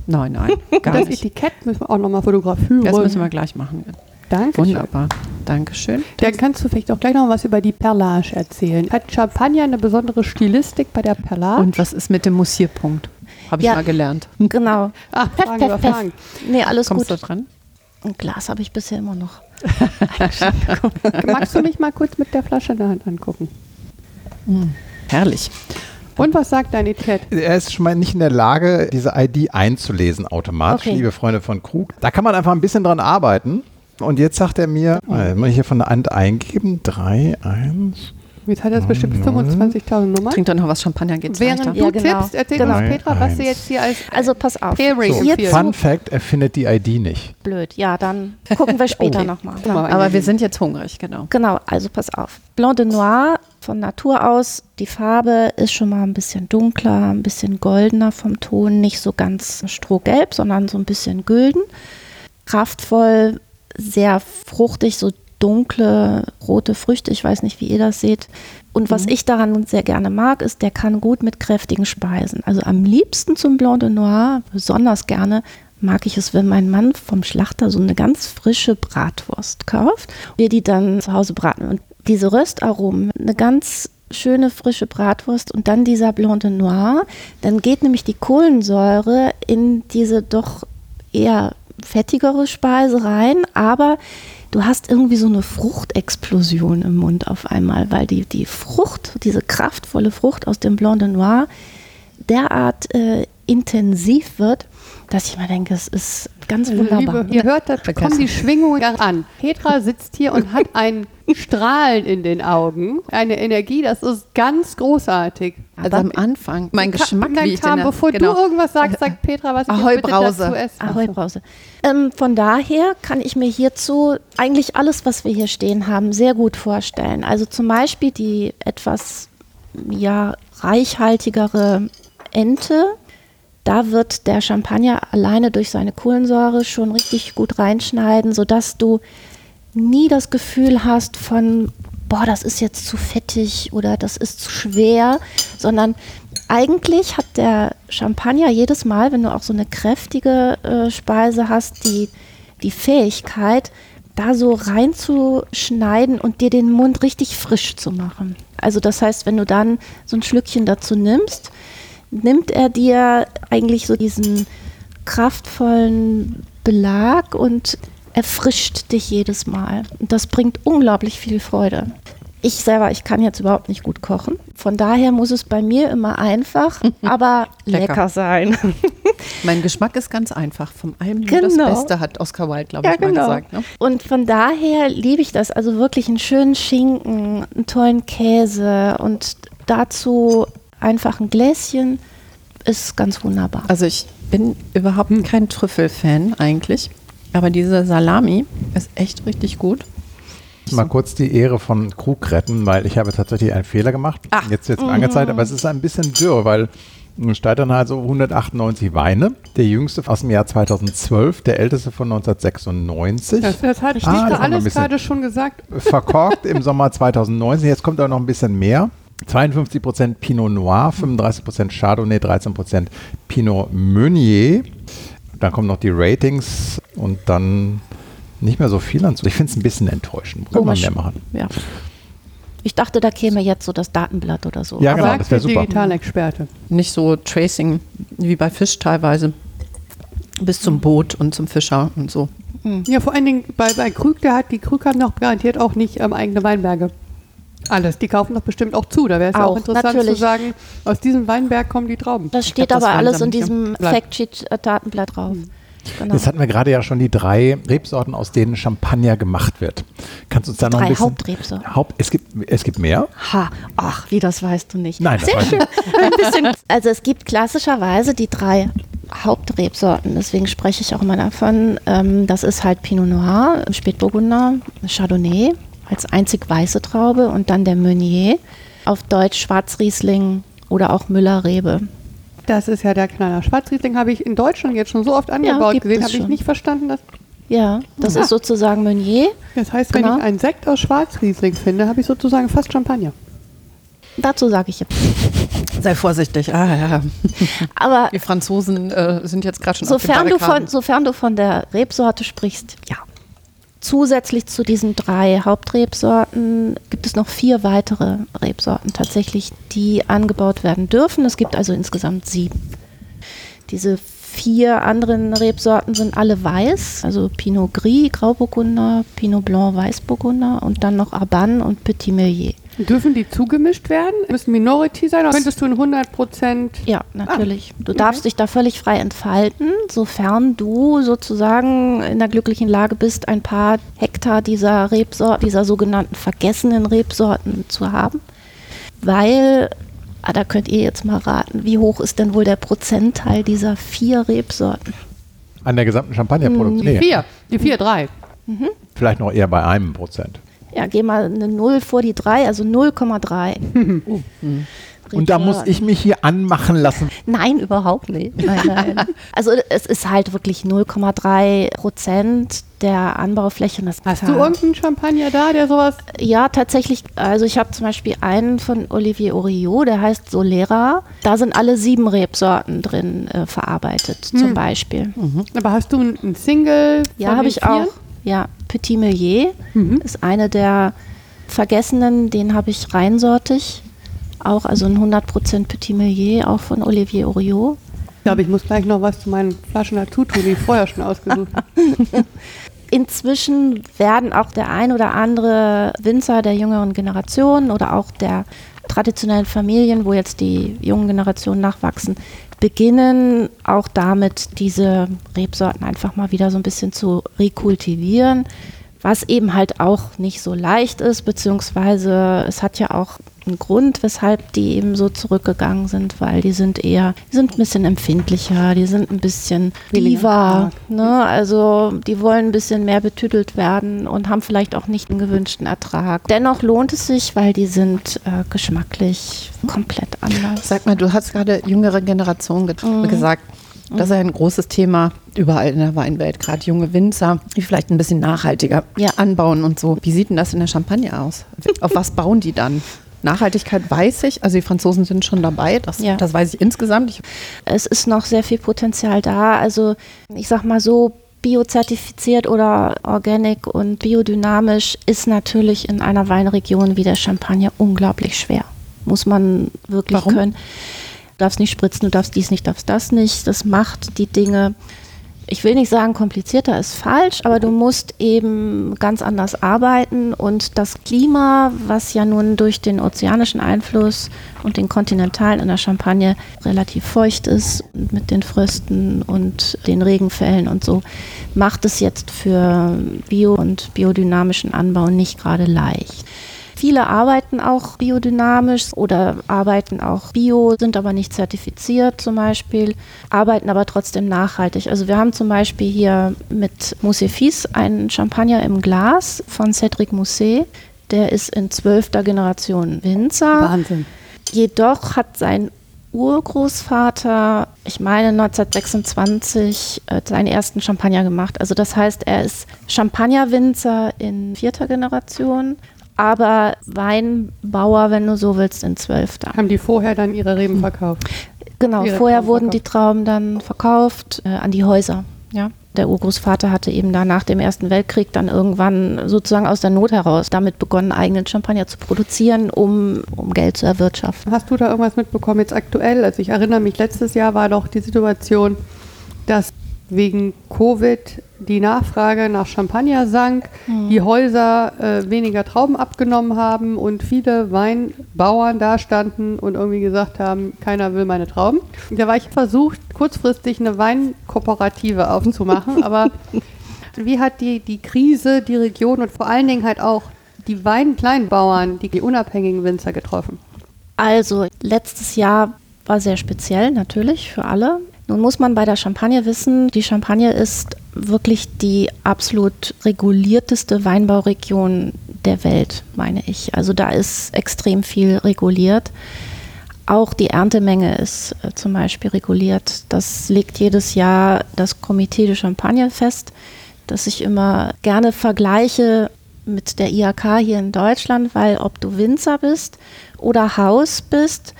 Nein, nein, gar Das nicht. Etikett müssen wir auch nochmal fotografieren. Das müssen wir gleich machen. Danke. Wunderbar. Dankeschön. Dann kannst du vielleicht auch gleich noch was über die Perlage erzählen. Hat Champagner eine besondere Stilistik bei der Perlage? Und was ist mit dem Mussierpunkt? Habe ich Ja. mal gelernt. Genau. Ach, Fragen pef, über. Fragen. Nee, alles Kommst gut. du dran? Ein Glas habe ich bisher immer noch. Magst du mich mal kurz mit der Flasche in der Hand angucken? Herrlich. Und was sagt dein Etikett? Er ist schon mal nicht in der Lage, diese ID einzulesen automatisch, Okay. liebe Freunde von Krug. Da kann man einfach ein bisschen dran arbeiten. Und jetzt sagt er mir, äh, muss ich hier von der Hand eingeben, 3, 1, Jetzt hat er bestimmt Mhm. 25.000 Nummern. Trinkt doch noch was Champagner, geht's Während leichter. du Ja, genau. tippst, erzähl Genau. uns Petra, was du Eins. jetzt hier als Also pass auf. Pairing So. Fun Fact, er findet die ID nicht. Blöd. Ja, dann gucken wir später Okay. nochmal. Mal, Aber wir sind jetzt hungrig, genau. Genau, also pass auf. Blanc de Noir von Natur aus, die Farbe ist schon mal ein bisschen dunkler, ein bisschen goldener vom Ton, nicht so ganz strohgelb, sondern so ein bisschen gülden. Kraftvoll, sehr fruchtig, so dunkle rote Früchte. Ich weiß nicht, wie ihr das seht. Und was ich daran sehr gerne mag, ist, der kann gut mit kräftigen Speisen. Also am liebsten zum Blanc de Noir, besonders gerne mag ich es, wenn mein Mann vom Schlachter so eine ganz frische Bratwurst kauft. Wir die dann zu Hause braten. Und diese Röstaromen, eine ganz schöne frische Bratwurst und dann dieser Blanc de Noir, dann geht nämlich die Kohlensäure in diese doch eher fettigere Speise rein, aber du hast irgendwie so eine Fruchtexplosion im Mund auf einmal, weil die, die Frucht, diese kraftvolle Frucht aus dem Blanc de Noir derart äh, intensiv wird, dass ich mir denke, es ist ganz wunderbar. Liebe, ihr hört, da kommen die Schwingungen an. Petra sitzt hier und hat ein Strahlen in den Augen, eine Energie, das ist ganz großartig. Also am Anfang, mein Geschmack, wie ich kam, den, bevor genau. du irgendwas sagst, sagt Petra, was ich Ahoi, bitte Brause. dazu esse. Ahoi Brause. Ähm, von daher kann ich mir hierzu eigentlich alles, was wir hier stehen haben, sehr gut vorstellen. Also zum Beispiel die etwas ja, reichhaltigere Ente. Da wird der Champagner alleine durch seine Kohlensäure schon richtig gut reinschneiden, sodass du nie das Gefühl hast von, boah, das ist jetzt zu fettig oder das ist zu schwer, sondern eigentlich hat der Champagner jedes Mal, wenn du auch so eine kräftige äh, Speise hast, die, die Fähigkeit, da so reinzuschneiden und dir den Mund richtig frisch zu machen. Also das heißt, wenn du dann so ein Schlückchen dazu nimmst, nimmt er dir eigentlich so diesen kraftvollen Belag und erfrischt dich jedes Mal. Und das bringt unglaublich viel Freude. Ich selber, ich kann jetzt überhaupt nicht gut kochen. Von daher muss es bei mir immer einfach, aber Lecker. lecker sein. Mein Geschmack ist ganz einfach. Vom allem nur Genau. das Beste, hat Oscar Wilde, glaube Ja, ich, mal genau. gesagt. Ne? Und von daher liebe ich das. Also wirklich einen schönen Schinken, einen tollen Käse und dazu einfach ein Gläschen ist ganz wunderbar. Also ich bin überhaupt kein Trüffelfan eigentlich. Aber diese Salami ist echt richtig gut. Mal kurz die Ehre von Krug retten, weil ich habe tatsächlich einen Fehler gemacht. Ach. Jetzt wird es angezeigt, aber es ist ein bisschen dürr, weil steht dann halt so 198 Weine. Der jüngste aus dem Jahr 2012, der älteste von 1996. Das, das hat Ah, Petra das haben wir ein alles gerade schon gesagt. verkorkt im Sommer 2019. Jetzt kommt auch noch ein bisschen mehr. 52% Pinot Noir, 35% Chardonnay, 13% Pinot Meunier. Dann kommen noch die Ratings und dann nicht mehr so viel an. Ich finde es ein bisschen enttäuschend. Muss man Komisch. mehr machen. Ja. Ich dachte, da käme jetzt so das Datenblatt oder so. Ja, Aber genau, das wär der super. Digitalexperte. Nicht so Tracing wie bei Fisch teilweise. Bis zum Boot und zum Fischer und so. Ja, vor allen Dingen bei, bei Krüg, der hat, die Krüg haben doch garantiert auch nicht ähm, eigene Weinberge. Alles, die kaufen doch bestimmt auch zu. Da wäre es ja auch Auch, interessant zu natürlich. sagen, aus diesem Weinberg kommen die Trauben. Das steht glaub, das aber alles in diesem. Factsheet-Datenblatt drauf. Genau. Jetzt hatten wir gerade ja schon die drei Rebsorten, aus denen Champagner gemacht wird. Kannst du uns da noch ein Drei bisschen... Hauptrebsorten. Haupt, es, gibt, es gibt mehr? Ha, ach, wie das weißt du nicht. Nein, das Sehr weiß ich schön. Ein bisschen. Also es gibt klassischerweise die drei Hauptrebsorten, deswegen spreche ich auch immer davon. Ähm, das ist halt Pinot Noir, Spätburgunder, Chardonnay als einzig weiße Traube und dann der Meunier, auf Deutsch Schwarzriesling oder auch Müller-Rebe. Das ist ja der Knaller. Schwarzriesling habe ich in Deutschland jetzt schon so oft angebaut gibt gesehen, es habe ich nicht verstanden. Dass, Ja, das Ja. ist sozusagen Meunier. das heißt, wenn Genau. ich einen Sekt aus Schwarzriesling finde, habe ich sozusagen fast Champagner. Dazu sage ich jetzt. Sei vorsichtig. Ah, ja. Aber Die Franzosen äh, sind jetzt gerade schon auf Sofern den du, von, Barrikaden. sofern du von der Rebsorte sprichst, ja. Zusätzlich zu diesen drei Hauptrebsorten gibt es noch vier weitere Rebsorten tatsächlich, die angebaut werden dürfen. Es gibt also insgesamt sieben. Diese vier anderen Rebsorten sind alle weiß, also Pinot Gris, Grauburgunder, Pinot Blanc, Weißburgunder und dann noch Arban und Petit Meunier. Dürfen die zugemischt werden? Müssen Minority sein? Oder könntest du in 100 Prozent Ja, natürlich. Du okay. darfst dich da völlig frei entfalten, sofern du sozusagen in der glücklichen Lage bist, ein paar Hektar dieser Rebsorten, dieser sogenannten vergessenen Rebsorten zu haben. Weil, ah, da könnt ihr jetzt mal raten, wie hoch ist denn wohl der Prozentteil dieser vier Rebsorten? An der gesamten Champagnerproduktion? Nee, vier? Die vier, drei. vielleicht noch eher bei einem Prozent. Ja, geh mal eine Null vor die drei, also 0,3. Und da muss ich mich hier anmachen lassen. Nein, überhaupt nicht. Nein, nein. Also es ist halt wirklich 0,3 Prozent der Anbaufläche. Und Das Hast du irgendeinen Champagner da, der sowas. Ja, tatsächlich. Also ich habe zum Beispiel einen von Olivier Oriot, der heißt Solera. Da sind alle sieben Rebsorten drin äh, verarbeitet, zum Beispiel. Aber hast du einen Single? Ja, habe ich auch. Ja, Petit Meunier Mhm. ist eine der vergessenen, den habe ich reinsortig. Auch, also ein 100% Petit Meunier, auch von Olivier Oriot. Ich glaube, ich muss gleich noch was zu meinen Flaschen dazu tun, die ich vorher schon ausgesucht habe. Inzwischen werden auch der ein oder andere Winzer der jüngeren Generation oder auch der traditionellen Familien, wo jetzt die jungen Generationen nachwachsen, beginnen auch damit, diese Rebsorten einfach mal wieder so ein bisschen zu rekultivieren, was eben halt auch nicht so leicht ist, beziehungsweise es hat ja auch einen Grund, weshalb die eben so zurückgegangen sind, weil die sind eher, die sind ein bisschen empfindlicher, die sind ein bisschen diva, ne? also die wollen ein bisschen mehr betüdelt werden und haben vielleicht auch nicht den gewünschten Ertrag. Dennoch lohnt es sich, weil die sind äh, geschmacklich komplett anders. Sag mal, du hast gerade jüngere Generation ge Mhm. gesagt. Das ist ein großes Thema überall in der Weinwelt, gerade junge Winzer, die vielleicht ein bisschen nachhaltiger Ja. anbauen und so. Wie sieht denn das in der Champagne aus? Auf was bauen die dann? Nachhaltigkeit weiß ich, also die Franzosen sind schon dabei, das, Ja. das weiß ich insgesamt. Ich, es ist noch sehr viel Potenzial da. Also ich sag mal so, biozertifiziert oder organic und biodynamisch ist natürlich in einer Weinregion wie der Champagne unglaublich schwer. Muss man wirklich Warum? können. Du darfst nicht spritzen, du darfst dies nicht, darfst das nicht. Das macht die Dinge, ich will nicht sagen, komplizierter ist falsch, aber du musst eben ganz anders arbeiten und das Klima, was ja nun durch den ozeanischen Einfluss und den kontinentalen in der Champagne relativ feucht ist mit den Frösten und den Regenfällen und so, macht es jetzt für Bio- und biodynamischen Anbau nicht gerade leicht. Viele arbeiten auch biodynamisch oder arbeiten auch bio, sind aber nicht zertifiziert zum Beispiel, arbeiten aber trotzdem nachhaltig. Also wir haben zum Beispiel hier mit Moussefis einen Champagner im Glas von Cédric Mousset. Der ist in zwölfter Generation Winzer. Wahnsinn. Jedoch hat sein Urgroßvater, ich meine 1926, äh, seinen ersten Champagner gemacht. Also das heißt, er ist Champagnerwinzer in vierter Generation, aber Weinbauer, wenn du so willst, in zwölfter. Haben die vorher dann ihre Reben verkauft? Genau, Ihre vorher Trauben wurden verkauft. die Trauben dann verkauft äh, an die Häuser. Ja. Der Urgroßvater hatte eben da nach dem Ersten Weltkrieg dann irgendwann sozusagen aus der Not heraus damit begonnen, eigenen Champagner zu produzieren, um, um Geld zu erwirtschaften. Hast du da irgendwas mitbekommen jetzt aktuell? Also ich erinnere mich, letztes Jahr war doch die Situation, dass wegen Covid die Nachfrage nach Champagner sank, die Häuser äh, weniger Trauben abgenommen haben und viele Weinbauern da standen und irgendwie gesagt haben, keiner will meine Trauben. Da war ich versucht, kurzfristig eine Weinkooperative aufzumachen, aber wie hat die, die Krise die Region und vor allen Dingen halt auch die Weinkleinbauern, die, die unabhängigen Winzer getroffen? Also, letztes Jahr war sehr speziell, natürlich, für alle. Nun muss man bei der Champagne wissen, die Champagne ist wirklich die absolut regulierteste Weinbauregion der Welt, meine ich. Also da ist extrem viel reguliert. Auch die Erntemenge ist äh, zum Beispiel reguliert. Das legt jedes Jahr das Komitee de Champagne fest, das ich immer gerne vergleiche mit der IHK hier in Deutschland, weil ob du Winzer bist oder Haus bist,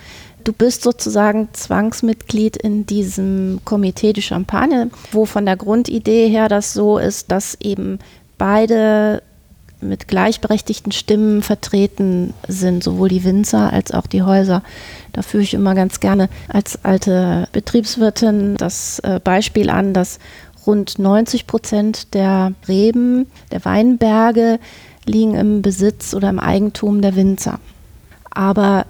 du bist sozusagen Zwangsmitglied in diesem Komitee de Champagne, wo von der Grundidee her das so ist, dass eben beide mit gleichberechtigten Stimmen vertreten sind, sowohl die Winzer als auch die Häuser. Da führe ich immer ganz gerne als alte Betriebswirtin das äh, Beispiel an, dass rund 90 Prozent der Reben, der Weinberge liegen im Besitz oder im Eigentum der Winzer. Aber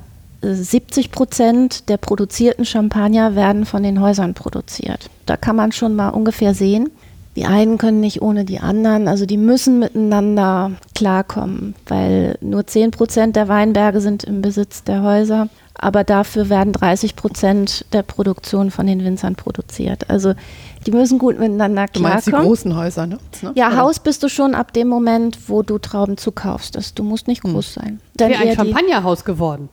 70 Prozent der produzierten Champagner werden von den Häusern produziert. Da kann man schon mal ungefähr sehen, die einen können nicht ohne die anderen, also die müssen miteinander klarkommen, weil nur 10 Prozent der Weinberge sind im Besitz der Häuser, aber dafür werden 30 Prozent der Produktion von den Winzern produziert. Also die müssen gut miteinander Du meinst die klarkommen. großen Häuser, ne? Ja, Oder? Haus bist du schon ab dem Moment, wo du Trauben zukaufst. Das, du musst nicht groß sein. Dann Wäre ein Champagnerhaus geworden.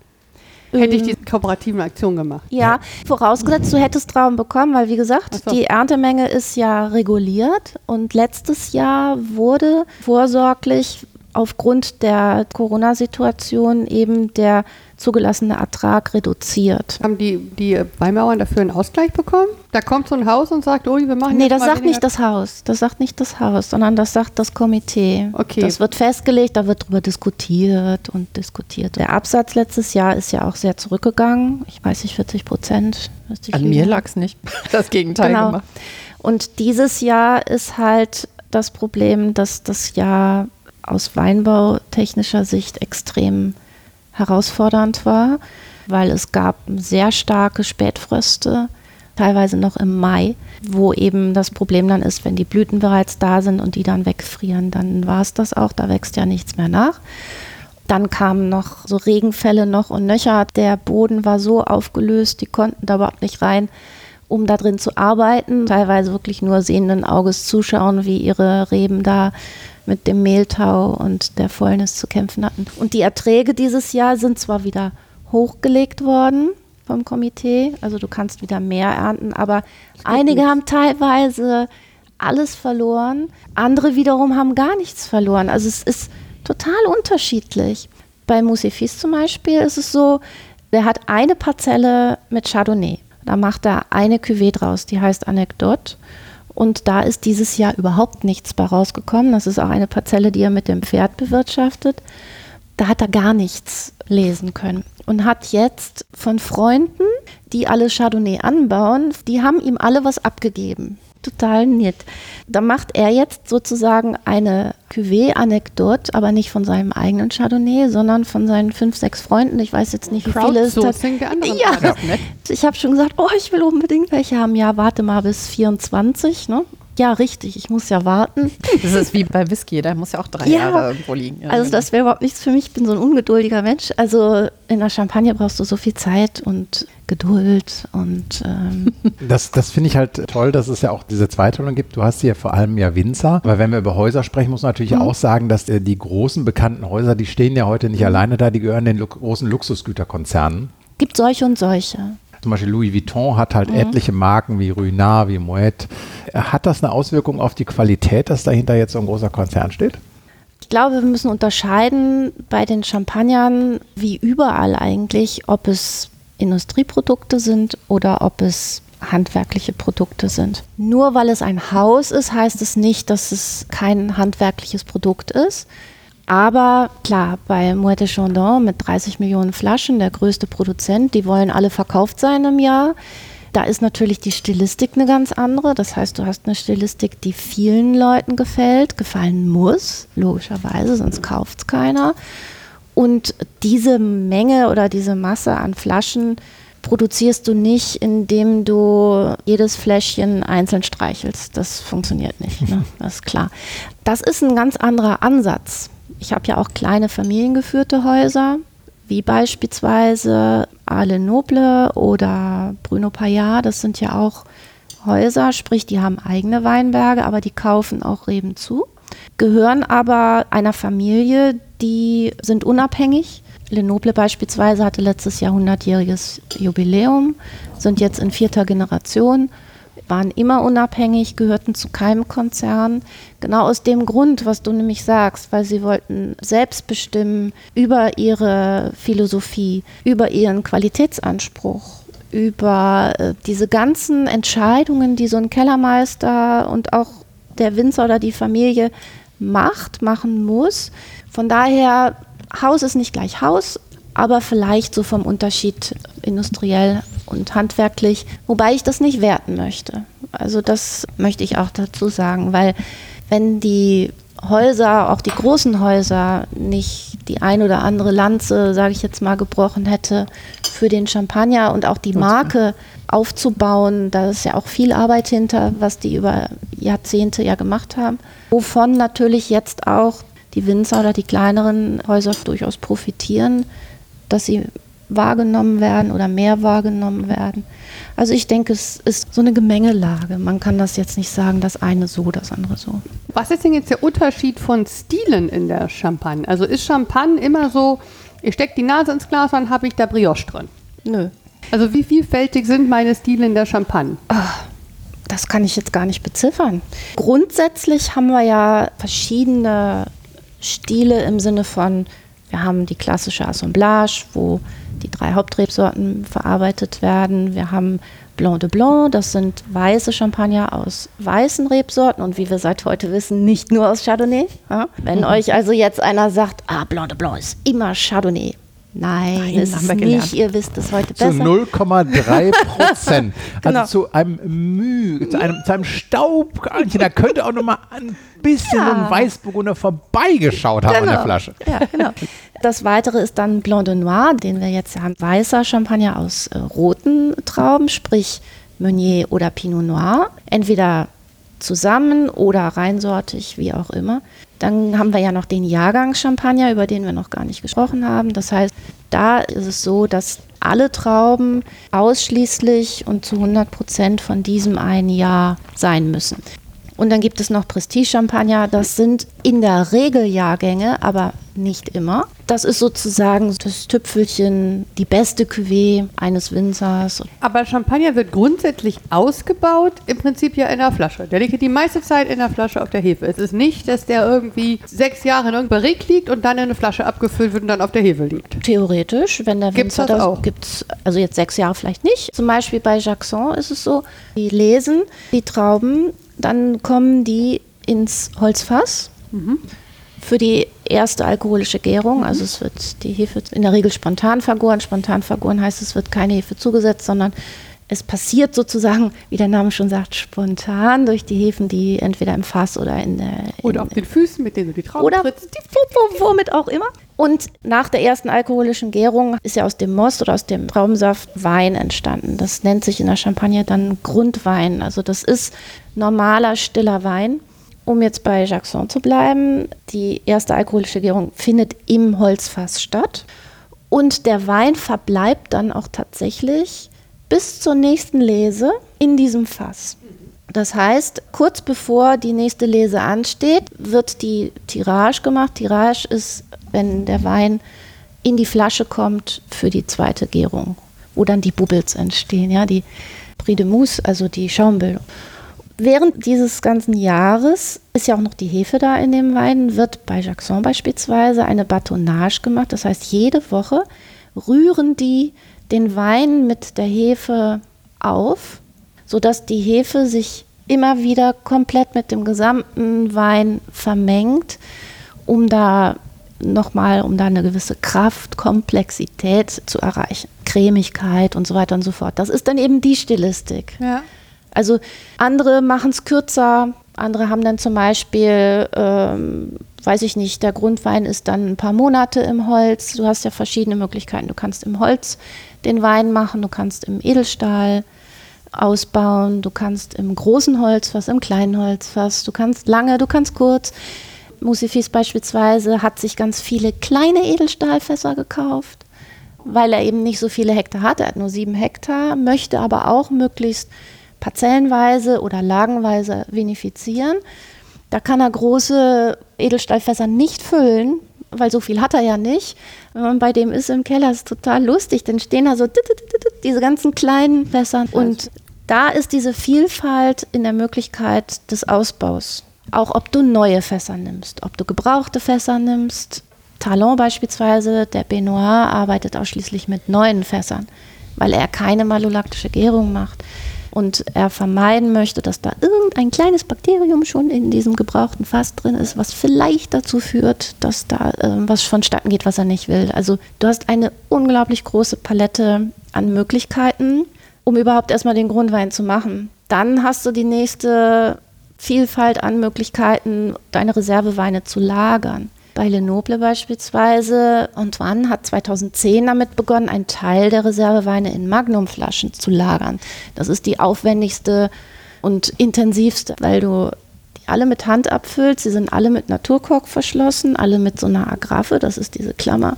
Hätte ich die kooperativen Aktion gemacht. Ja, vorausgesetzt, du hättest Trauben bekommen, weil wie gesagt, so. die Erntemenge ist ja reguliert und letztes Jahr wurde vorsorglich aufgrund der Corona-Situation eben der zugelassene Ertrag reduziert. Haben die, die Weinbauern dafür einen Ausgleich bekommen? Da kommt so ein Haus und sagt, oh, wir machen Nee, jetzt das mal sagt nicht das Haus. Das sagt nicht das Haus, sondern das sagt das Komitee. Okay. Das wird festgelegt, da wird drüber diskutiert und diskutiert. Der Absatz letztes Jahr ist ja auch sehr zurückgegangen. Ich weiß nicht, 40 Prozent. An mir lag es nicht. Das Gegenteil Genau. gemacht. Und dieses Jahr ist halt das Problem, dass das Jahr aus weinbautechnischer Sicht extrem herausfordernd war, weil es gab sehr starke Spätfröste, teilweise noch im Mai, wo eben das Problem dann ist, wenn die Blüten bereits da sind und die dann wegfrieren, dann war es das auch, da wächst ja nichts mehr nach. Dann kamen noch so Regenfälle noch und nöcher. Der Boden war so aufgelöst, die konnten da überhaupt nicht rein, um da drin zu arbeiten. Teilweise wirklich nur sehenden Auges zuschauen, wie ihre Reben da mit dem Mehltau und der Fäulnis zu kämpfen hatten. Und die Erträge dieses Jahr sind zwar wieder hochgelegt worden vom Komitee, also du kannst wieder mehr ernten, aber einige haben teilweise alles verloren, andere wiederum haben gar nichts verloren. Also es ist total unterschiedlich. Bei Musifis zum Beispiel ist es so, der hat eine Parzelle mit Chardonnay. Da macht er eine Cuvée draus, die heißt Anecdote. Und da ist dieses Jahr überhaupt nichts bei rausgekommen. Das ist auch eine Parzelle, die er mit dem Pferd bewirtschaftet. Da hat er gar nichts lesen können. Und hat jetzt von Freunden, die alle Chardonnay anbauen, die haben ihm alle was abgegeben. Total nett. Da macht er jetzt sozusagen eine Cuvée-Anekdote, aber nicht von seinem eigenen Chardonnay, sondern von seinen fünf, sechs Freunden. Ich weiß jetzt nicht, wie viele es tat- Crowdsourcing der anderen Ja. Nett. ich habe schon gesagt, oh, ich will unbedingt welche haben. Ja, warte mal bis 24, ne? Ja, richtig, ich muss ja warten. Das ist wie bei Whisky, der muss ja auch drei Ja. Jahre irgendwo liegen. Ja, Also genau. das wäre überhaupt nichts für mich. Ich bin so ein ungeduldiger Mensch. Also in der Champagne brauchst du so viel Zeit und Geduld und ähm, Das, das finde ich halt toll, dass es ja auch diese Zweiteilung gibt. Du hast hier vor allem ja Winzer. Aber wenn wir über Häuser sprechen, muss man natürlich auch sagen, dass äh, die großen bekannten Häuser, die stehen ja heute nicht alleine da, die gehören den lu großen Luxusgüterkonzernen. gibt solche und solche. Zum Beispiel Louis Vuitton hat halt etliche Marken wie Ruinart, wie Moet. Hat das eine Auswirkung auf die Qualität, dass dahinter jetzt so ein großer Konzern steht? Ich glaube, wir müssen unterscheiden bei den Champagnern, wie überall eigentlich, ob es Industrieprodukte sind oder ob es handwerkliche Produkte sind. Nur weil es ein Haus ist, heißt es nicht, dass es kein handwerkliches Produkt ist. Aber klar, bei Moët de Chandon mit 30 Millionen Flaschen, der größte Produzent, die wollen alle verkauft sein im Jahr. Da ist natürlich die Stilistik eine ganz andere. Das heißt, du hast eine Stilistik, die vielen Leuten gefällt, gefallen muss, logischerweise, sonst kauft es keiner. Und diese Menge oder diese Masse an Flaschen produzierst du nicht, indem du jedes Fläschchen einzeln streichelst. Das funktioniert nicht, ne? das ist klar. Das ist ein ganz anderer Ansatz. Ich habe ja auch kleine familiengeführte Häuser, wie beispielsweise Ale Noble oder Bruno Payard. Das sind ja auch Häuser, sprich, die haben eigene Weinberge, aber die kaufen auch Reben zu, gehören aber einer Familie, die sind unabhängig. Lenoble beispielsweise hatte letztes Jahr 100-jähriges Jubiläum, sind jetzt in vierter Generation, waren immer unabhängig, gehörten zu keinem Konzern. Genau aus dem Grund, was du nämlich sagst, weil sie wollten selbst bestimmen über ihre Philosophie, über ihren Qualitätsanspruch, über äh, diese ganzen Entscheidungen, die so ein Kellermeister und auch der Winzer oder die Familie macht, machen muss. Von daher Haus ist nicht gleich Haus, aber vielleicht so vom Unterschied industriell und handwerklich, wobei ich das nicht werten möchte. Also das möchte ich auch dazu sagen, weil wenn die Häuser, auch die großen Häuser, nicht die ein oder andere Lanze, sage ich jetzt mal, gebrochen hätte für den Champagner und auch die Marke aufzubauen, da ist ja auch viel Arbeit hinter, was die über Jahrzehnte ja gemacht haben, wovon natürlich jetzt auch die Winzer oder die kleineren Häuser durchaus profitieren, dass sie wahrgenommen werden oder mehr wahrgenommen werden. Also ich denke, es ist so eine Gemengelage. Man kann das jetzt nicht sagen, das eine so, das andere so. Was ist denn jetzt der Unterschied von Stilen in der Champagne? Also ist Champagne immer so, ich stecke die Nase ins Glas, dann habe ich da Brioche drin? Nö. Also wie vielfältig sind meine Stile in der Champagne? Ach, das kann ich jetzt gar nicht beziffern. Grundsätzlich haben wir ja verschiedene Stile im Sinne von, wir haben die klassische Assemblage, wo die drei Hauptrebsorten verarbeitet werden. Wir haben Blanc de Blanc, das sind weiße Champagner aus weißen Rebsorten und wie wir seit heute wissen, nicht nur aus Chardonnay. Ja? Wenn mhm. euch also jetzt einer sagt, ah, Blanc de Blanc ist immer Chardonnay, Nein, Nein ist es nicht. Ihr wisst es heute besser. Zu 0,3 Prozent. genau. Also zu einem Müh, zu einem, zu einem Staubkörnchen. Da könnte auch noch mal ein bisschen ja. ein Weißburgunder vorbeigeschaut haben genau. an der Flasche. Ja, genau. Das weitere ist dann Blanc de Noir, den wir jetzt haben. Weißer Champagner aus äh, roten Trauben, sprich Meunier oder Pinot Noir. Entweder zusammen oder reinsortig, wie auch immer. Dann haben wir ja noch den Jahrgang Champagner, über den wir noch gar nicht gesprochen haben. Das heißt, da ist es so, dass alle Trauben ausschließlich und zu 100 Prozent von diesem einen Jahr sein müssen. Und dann gibt es noch Prestige-Champagner. Das sind in der Regel Jahrgänge, aber nicht immer. Das ist sozusagen das Tüpfelchen, die beste Cuvée eines Winzers. Aber Champagner wird grundsätzlich ausgebaut, im Prinzip ja in der Flasche. Der liegt die meiste Zeit in der Flasche auf der Hefe. Es ist nicht, dass der irgendwie sechs Jahre in irgendeinem Barrik liegt und dann in eine Flasche abgefüllt wird und dann auf der Hefe liegt. Theoretisch, wenn der gibt's Winzer das auch. Gibt's also jetzt sechs Jahre vielleicht nicht. Zum Beispiel bei Jackson ist es so, die lesen die Trauben, dann kommen die ins Holzfass. Mhm für die erste alkoholische Gärung. Mhm. Also es wird die Hefe in der Regel spontan vergoren. Spontan vergoren heißt, es wird keine Hefe zugesetzt, sondern es passiert sozusagen, wie der Name schon sagt, spontan durch die Hefen, die entweder im Fass oder in der. In oder auf den Füßen, mit denen du die Trauben Oder trittst. womit auch immer. Und nach der ersten alkoholischen Gärung ist ja aus dem Most oder aus dem Traubensaft Wein entstanden. Das nennt sich in der Champagne dann Grundwein. Also das ist normaler, stiller Wein. Um jetzt bei Jackson zu bleiben, die erste alkoholische Gärung findet im Holzfass statt. Und der Wein verbleibt dann auch tatsächlich bis zur nächsten Lese in diesem Fass. Das heißt, kurz bevor die nächste Lese ansteht, wird die Tirage gemacht. Tirage ist, wenn der Wein in die Flasche kommt für die zweite Gärung, wo dann die Bubbles entstehen, ja, die de Mousse, also die Schaumbildung. Während dieses ganzen Jahres ist ja auch noch die Hefe da in dem Wein, wird bei Jackson beispielsweise eine Batonnage gemacht. Das heißt, jede Woche rühren die den Wein mit der Hefe auf, sodass die Hefe sich immer wieder komplett mit dem gesamten Wein vermengt, um da nochmal, um da eine gewisse Kraft, Komplexität zu erreichen. Cremigkeit und so weiter und so fort. Das ist dann eben die Stilistik. Ja. Also andere machen es kürzer, andere haben dann zum Beispiel, ähm, weiß ich nicht, der Grundwein ist dann ein paar Monate im Holz. Du hast ja verschiedene Möglichkeiten. Du kannst im Holz den Wein machen, du kannst im Edelstahl ausbauen, du kannst im großen Holzfass, im kleinen Holzfass, du kannst lange, du kannst kurz. Musifis beispielsweise hat sich ganz viele kleine Edelstahlfässer gekauft, weil er eben nicht so viele Hektar hat. Er hat nur sieben Hektar, möchte aber auch möglichst parzellenweise oder lagenweise vinifizieren. Da kann er große Edelstahlfässer nicht füllen, weil so viel hat er ja nicht. Wenn man bei dem ist im Keller, ist total lustig. Dann stehen da so diese ganzen kleinen Fässer. Und da ist diese Vielfalt in der Möglichkeit des Ausbaus. Auch ob du neue Fässer nimmst, ob du gebrauchte Fässer nimmst. Talon beispielsweise, der Benoit, arbeitet ausschließlich mit neuen Fässern, weil er keine malolaktische Gärung macht und er vermeiden möchte, dass da irgendein kleines Bakterium schon in diesem gebrauchten Fass drin ist, was vielleicht dazu führt, dass da äh, was vonstatten geht, was er nicht will. Also du hast eine unglaublich große Palette an Möglichkeiten, um überhaupt erstmal den Grundwein zu machen. Dann hast du die nächste Vielfalt an Möglichkeiten, deine Reserveweine zu lagern. Bei Lenoble beispielsweise, Antoine hat 2010 damit begonnen, einen Teil der Reserveweine in Magnumflaschen zu lagern. Das ist die aufwendigste und intensivste, weil du die alle mit Hand abfüllst. Sie sind alle mit Naturkork verschlossen, alle mit so einer Agraffe, das ist diese Klammer.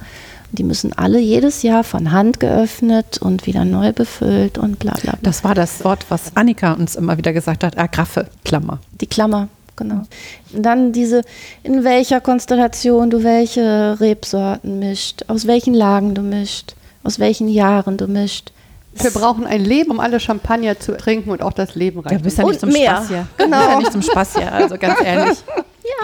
Die müssen alle jedes Jahr von Hand geöffnet und wieder neu befüllt und bla bla bla. Das war das Wort, was Annika uns immer wieder gesagt hat, Agraffe, Klammer. Die Klammer, genau. Und dann diese, in welcher Konstellation du welche Rebsorten mischt, aus welchen Lagen du mischt, aus welchen Jahren du mischt. Wir brauchen ein Leben, um alle Champagner zu trinken und auch das Leben Ja, rein. du bist ja nicht Und zum mehr. Spaß hier. Genau. Du bist ja nicht zum Spaß hier, also ganz ehrlich.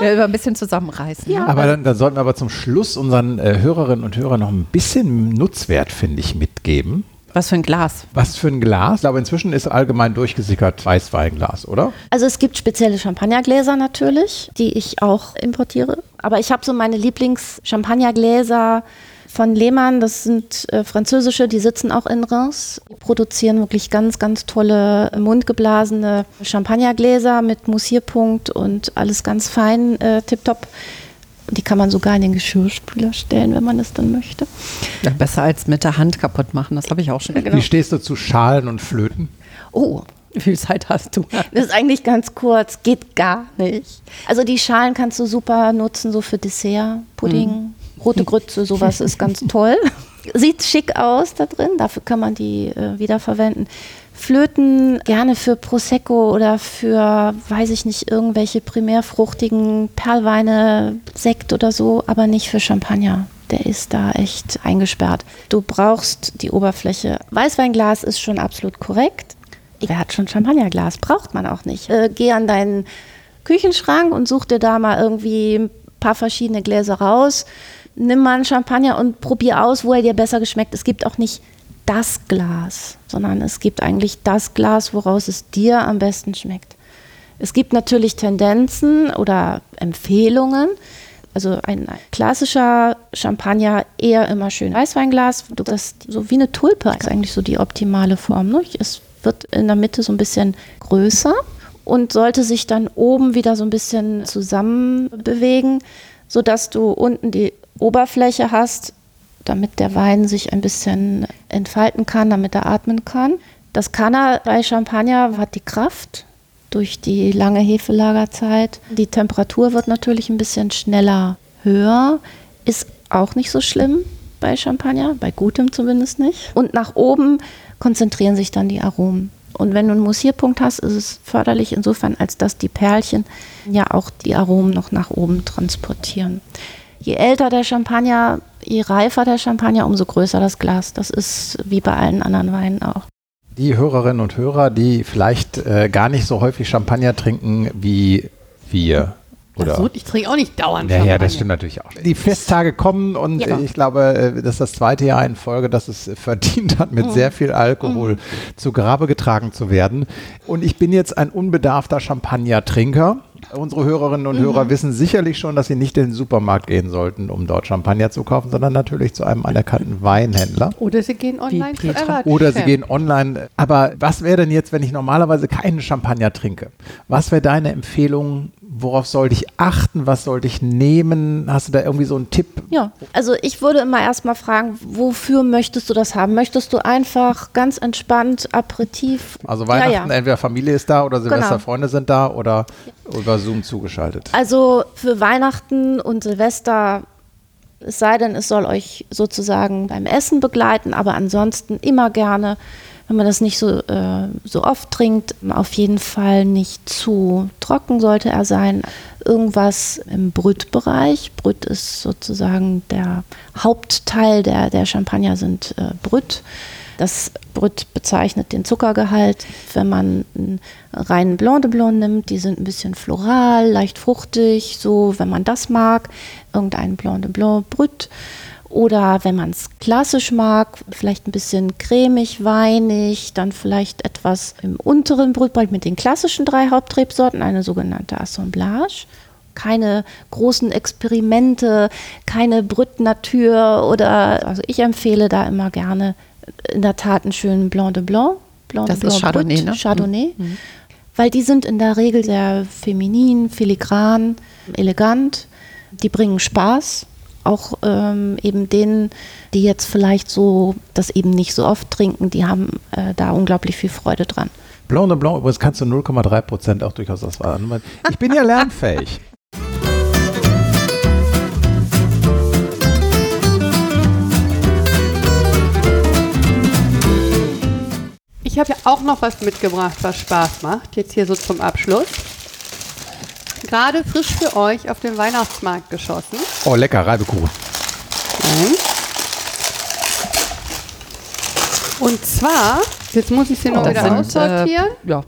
Ja. Wir ein bisschen zusammenreißen. Ja. ne? Aber dann, dann sollten wir aber zum Schluss unseren äh, Hörerinnen und Hörern noch ein bisschen Nutzwert, finde ich, mitgeben. Was für ein Glas. Was für ein Glas? Ich glaube, inzwischen ist allgemein durchgesickert Weißweinglas, oder? Also es gibt spezielle Champagnergläser natürlich, die ich auch importiere. Aber ich habe so meine Lieblings-Champagnergläser von Lehmann. Das sind äh, französische, die sitzen auch in Reims. Die produzieren wirklich ganz, ganz tolle mundgeblasene Champagnergläser mit Mussierpunkt und alles ganz fein, äh, tipptopp. Die kann man sogar in den Geschirrspüler stellen, wenn man es dann möchte. Ja, besser als mit der Hand kaputt machen, das habe ich auch schon. Genau. Wie stehst du zu Schalen und Flöten? Oh, Wie viel Zeit hast du? Das ist eigentlich ganz kurz, geht gar nicht. Also die Schalen kannst du super nutzen, so für Dessert, Pudding, rote Grütze, sowas ist ganz toll. Sieht schick aus da drin, dafür kann man die äh, wiederverwenden. Flöten gerne für Prosecco oder für, weiß ich nicht, irgendwelche primärfruchtigen Perlweine, Sekt oder so, aber nicht für Champagner. Der ist da echt eingesperrt. Du brauchst die Oberfläche. Weißweinglas ist schon absolut korrekt. Wer hat schon Champagnerglas? Braucht man auch nicht. Äh, geh an deinen Küchenschrank und such dir da mal irgendwie ein paar verschiedene Gläser raus. Nimm mal einen Champagner und probier aus, wo er dir besser geschmeckt. Es gibt auch nicht das Glas, sondern es gibt eigentlich das Glas, woraus es dir am besten schmeckt. Es gibt natürlich Tendenzen oder Empfehlungen. Also ein klassischer Champagner eher immer schön Weißweinglas. Das so wie eine Tulpe ist eigentlich so die optimale Form. Ne? Es wird in der Mitte so ein bisschen größer und sollte sich dann oben wieder so ein bisschen zusammen bewegen, sodass du unten die Oberfläche hast, damit der Wein sich ein bisschen entfalten kann, damit er atmen kann. Das kann er bei Champagner, hat die Kraft durch die lange Hefelagerzeit. Die Temperatur wird natürlich ein bisschen schneller höher, ist auch nicht so schlimm bei Champagner, bei gutem zumindest nicht. Und nach oben konzentrieren sich dann die Aromen. Und wenn du einen Mussierpunkt hast, ist es förderlich insofern, als dass die Perlchen ja auch die Aromen noch nach oben transportieren. Je älter der Champagner, je reifer der Champagner, umso größer das Glas. Das ist wie bei allen anderen Weinen auch. Die Hörerinnen und Hörer, die vielleicht äh, gar nicht so häufig Champagner trinken wie wir. Oder? So, ich trinke auch nicht dauernd Ja, ja, das stimmt natürlich auch. Die Festtage kommen und Ja. äh, ich glaube, äh, das ist das zweite Jahr in Folge, dass es verdient hat, mit sehr viel Alkohol zu Grabe getragen zu werden. Und ich bin jetzt ein unbedarfter Champagner-Trinker Unsere Hörerinnen und Hörer wissen sicherlich schon, dass sie nicht in den Supermarkt gehen sollten, um dort Champagner zu kaufen, sondern natürlich zu einem anerkannten Weinhändler. Oder sie gehen online. Oder sie gehen online. Aber was wäre denn jetzt, wenn ich normalerweise keinen Champagner trinke? Was wäre deine Empfehlung? Worauf sollte ich achten? Was sollte ich nehmen? Hast du da irgendwie so einen Tipp? Ja, also ich würde immer erstmal fragen, wofür möchtest du das haben? Möchtest du einfach ganz entspannt Aperitif? Also Weihnachten, Ja, ja. entweder Familie ist da oder Silvester, Genau. Freunde sind da oder über Zoom zugeschaltet. Also für Weihnachten und Silvester, es sei denn, es soll euch sozusagen beim Essen begleiten, aber ansonsten immer gerne, wenn man das nicht so, äh, so oft trinkt, auf jeden Fall nicht zu trocken sollte er sein. Irgendwas im Brüt-Bereich. Brüt ist sozusagen der Hauptteil der, der Champagner sind äh, Brüt. Das Brüt bezeichnet den Zuckergehalt. Wenn man einen reinen Blanc de Blanc nimmt, die sind ein bisschen floral, leicht fruchtig, so, wenn man das mag, irgendein Blanc de Blanc Brüt. Oder wenn man es klassisch mag, vielleicht ein bisschen cremig, weinig, dann vielleicht etwas im unteren Brütbereich mit den klassischen drei Hauptrebsorten, eine sogenannte Assemblage keine großen Experimente, keine Brüt Natur oder also ich empfehle da immer gerne in der Tat einen schönen Blanc de Blanc. Blanc Das de ist Blanc Chardonnay, Brut, ne? Chardonnay. Weil die sind in der Regel sehr feminin, filigran, elegant. Die bringen Spaß. Auch ähm, eben denen, die jetzt vielleicht so das eben nicht so oft trinken, die haben äh, da unglaublich viel Freude dran. Blanc de Blanc, übrigens kannst du 0,3 Prozent auch durchaus auswählen. Ich bin ja lernfähig. Ich habe ja auch noch was mitgebracht, was Spaß macht. Jetzt hier so zum Abschluss. Gerade frisch für euch auf den Weihnachtsmarkt geschossen. Oh, lecker, Reibekuchen. Und zwar, jetzt muss ich sie noch Das wieder sind, aussortieren. Äh, ja.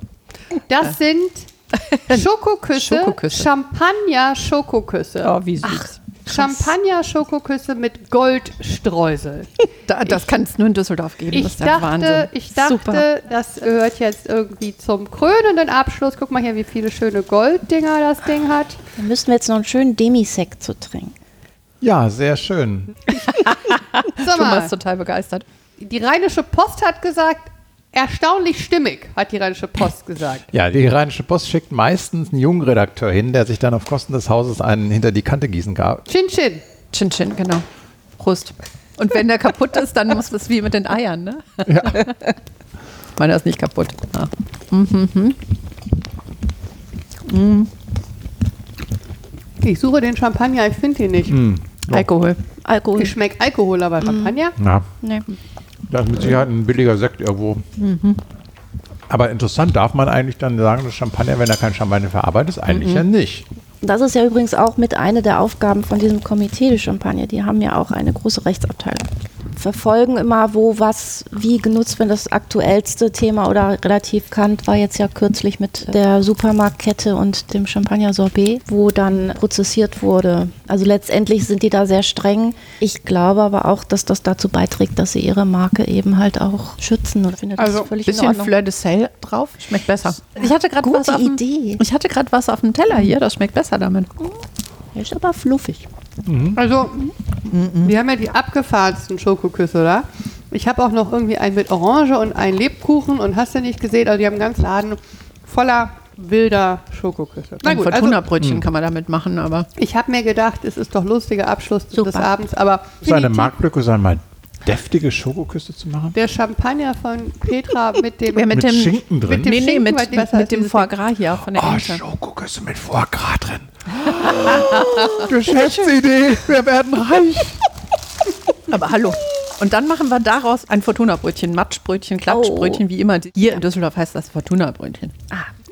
Das sind Schokoküsse, Schokoküsse. Champagner-Schokoküsse. Oh, wie süß. Champagner-Schokoküsse mit Goldstreusel. Da, das kann es nur in Düsseldorf geben. Ich das ist dachte, Wahnsinn. ich dachte Super. das gehört jetzt irgendwie zum krönenden Abschluss. Guck mal hier, wie viele schöne Golddinger das Ding hat. Dann müssen wir jetzt noch einen schönen Demisekt zu trinken. Ja, sehr schön. Thomas total begeistert. die Rheinische Post hat gesagt, erstaunlich stimmig, hat die Rheinische Post gesagt. Ja, die Rheinische Post schickt meistens einen jungen Redakteur hin, der sich dann auf Kosten des Hauses einen hinter die Kante gießen gab. Chin Chin. Chin Chin, genau. Prost. Und wenn der kaputt ist, dann muss es wie mit den Eiern, ne? Ja. Meiner ist nicht kaputt. Ah. Ich suche den Champagner, ich finde ihn nicht. Hm. Alkohol. Alkohol. Ich schmecke Alkohol, aber Champagner? Ja, Nee. Das ist mit Sicherheit ein billiger Sekt irgendwo. Aber interessant, darf man eigentlich dann sagen, dass Champagner, wenn er kein Champagner verarbeitet, ist eigentlich ja nicht. Das ist ja übrigens auch mit eine der Aufgaben von diesem Komitee de Champagne. Die haben ja auch eine große Rechtsabteilung. Verfolgen immer, wo was wie genutzt wird. Das aktuellste Thema oder relativ bekannt war jetzt ja kürzlich mit der Supermarktkette und dem Champagner Sorbet, wo dann prozessiert wurde. Also letztendlich sind die da sehr streng. Ich glaube aber auch, dass das dazu beiträgt, dass sie ihre Marke eben halt auch schützen. Und finde das Also völlig in Bisschen. Fleur de Sel drauf. Schmeckt besser. Ich hatte gerade was auf dem, Idee. Ich hatte gerade was auf dem Teller hier. Das schmeckt besser damit. Ist aber fluffig. Also, wir haben ja die abgefahrensten Schokoküsse, oder? Ich habe auch noch irgendwie einen mit Orange und einen Lebkuchen und hast du nicht gesehen? Also, die haben einen ganzen Laden voller wilder Schokoküsse. Na gut, also, Fortuna-Brötchen kann man damit machen, aber ich habe mir gedacht, es ist doch lustiger Abschluss des Super. Abends, aber So eine definitiv Marktlücke sein, mal deftige Schokoküste zu machen. der Champagner von Petra mit dem Ja, mit Mit dem- Schinken drin. mit dem nee, nee, Schinken, mit, mit, mit als dem Foie Gras hier von der Oh, Ente. Schokoküsse mit Foie Gras drin. Geschäftsidee, wir werden reich. Aber hallo. Und dann machen wir daraus ein Fortuna-Brötchen, Matschbrötchen, Klatschbrötchen, wie immer. Hier in Düsseldorf heißt das Fortuna-Brötchen.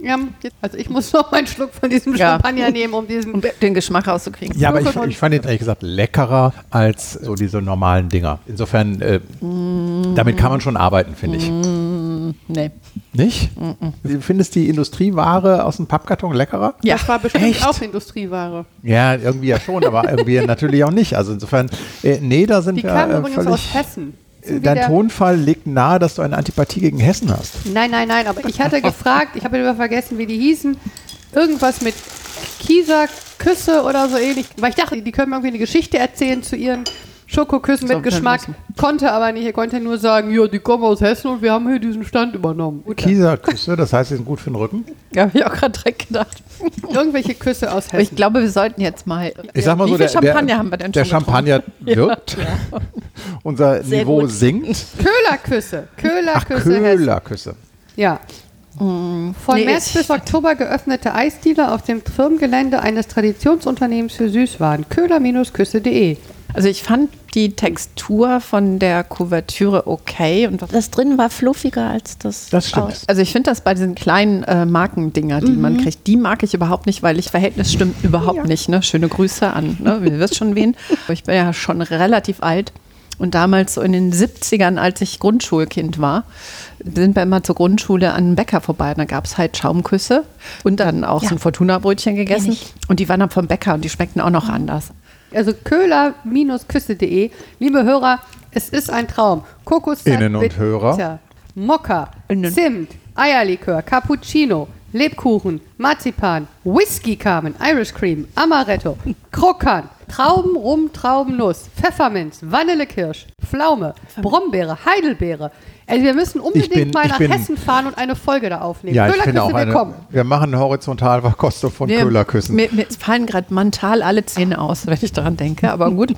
Ja, also ich muss noch einen Schluck von diesem Ja. Champagner nehmen, um diesen. Um den Geschmack rauszukriegen. Ja, aber ich, ich fand ihn ehrlich gesagt leckerer als so diese normalen Dinger. Insofern, äh, damit kann man schon arbeiten, finde ich. Nee. Nicht? Du findest die Industrieware aus dem Pappkarton leckerer? Ja. Das war bestimmt Echt? auch Industrieware. Ja, irgendwie ja schon, aber irgendwie natürlich auch nicht. Also insofern, äh, nee, da sind Die wir kamen äh, übrigens aus. Hessen. Dein Tonfall legt nahe, dass du eine Antipathie gegen Hessen hast. Nein, nein, nein, aber ich hatte gefragt, ich habe immer vergessen, wie die hießen. Irgendwas mit Kieser Küsse oder so ähnlich. Weil ich dachte, die können irgendwie eine Geschichte erzählen zu ihren Schokoküssen mit Geschmack. Konnte aber nicht. Er konnte nur sagen, ja, die kommen aus Hessen und wir haben hier diesen Stand übernommen. Kieserküsse, das heißt, sie sind gut für den Rücken. Ja, habe ich auch gerade direkt gedacht. Irgendwelche Küsse aus Aber ich Hessen. glaube, wir sollten jetzt mal. Ich sag mal Wie so, viel der, Champagner der, haben wir denn der schon Champagner wirkt. Unser Sehr Niveau gut. sinkt. Köhlerküsse. Ach, Köhlerküsse Hessen. Köhlerküsse. Ja. Von Nee, März bis Oktober geöffnete Eisdealer auf dem Firmengelände eines Traditionsunternehmens für Süßwaren. Köhler-küsse.de. Also ich fand die Textur von der Kuvertüre okay. Und was- Das drin war fluffiger als das. Das stimmt. aus. also ich finde das bei diesen kleinen äh, Markendinger, die man kriegt, die mag ich überhaupt nicht, weil ich Verhältnis stimmt überhaupt nicht. Ne? Schöne Grüße an, ne? ihr wisst schon wen. Aber Ich bin ja schon relativ alt. Und damals so in den 70ern, als ich Grundschulkind war, sind wir immer zur Grundschule an einem Bäcker vorbei. Und da gab es halt Schaumküsse und dann auch Ja. so ein Fortuna-Brötchen gegessen. Und die waren dann vom Bäcker und die schmeckten auch noch anders. Also köhler-küsse.de. Liebe Hörer, es ist ein Traum. Kokossaft, Innen und Hörer. Mokka. Zimt, Eierlikör, Cappuccino, Lebkuchen, Marzipan, Whisky kamen, Irish Cream, Amaretto, Krokan, Trauben, Rum, Traubennuss, Pfefferminz, Vanillekirsch, Pflaume, Brombeere, Heidelbeere. Also wir müssen unbedingt bin- mal ich nach bin- Hessen fahren und eine Folge da aufnehmen. Ja, ich Köhlerküsse, finde auch eine. willkommen. Wir machen eine Horizontalverkostung von Mir- Köhlerküssen. Mir, mir fallen gerade mental alle Zähne aus, wenn ich daran denke. Aber gut.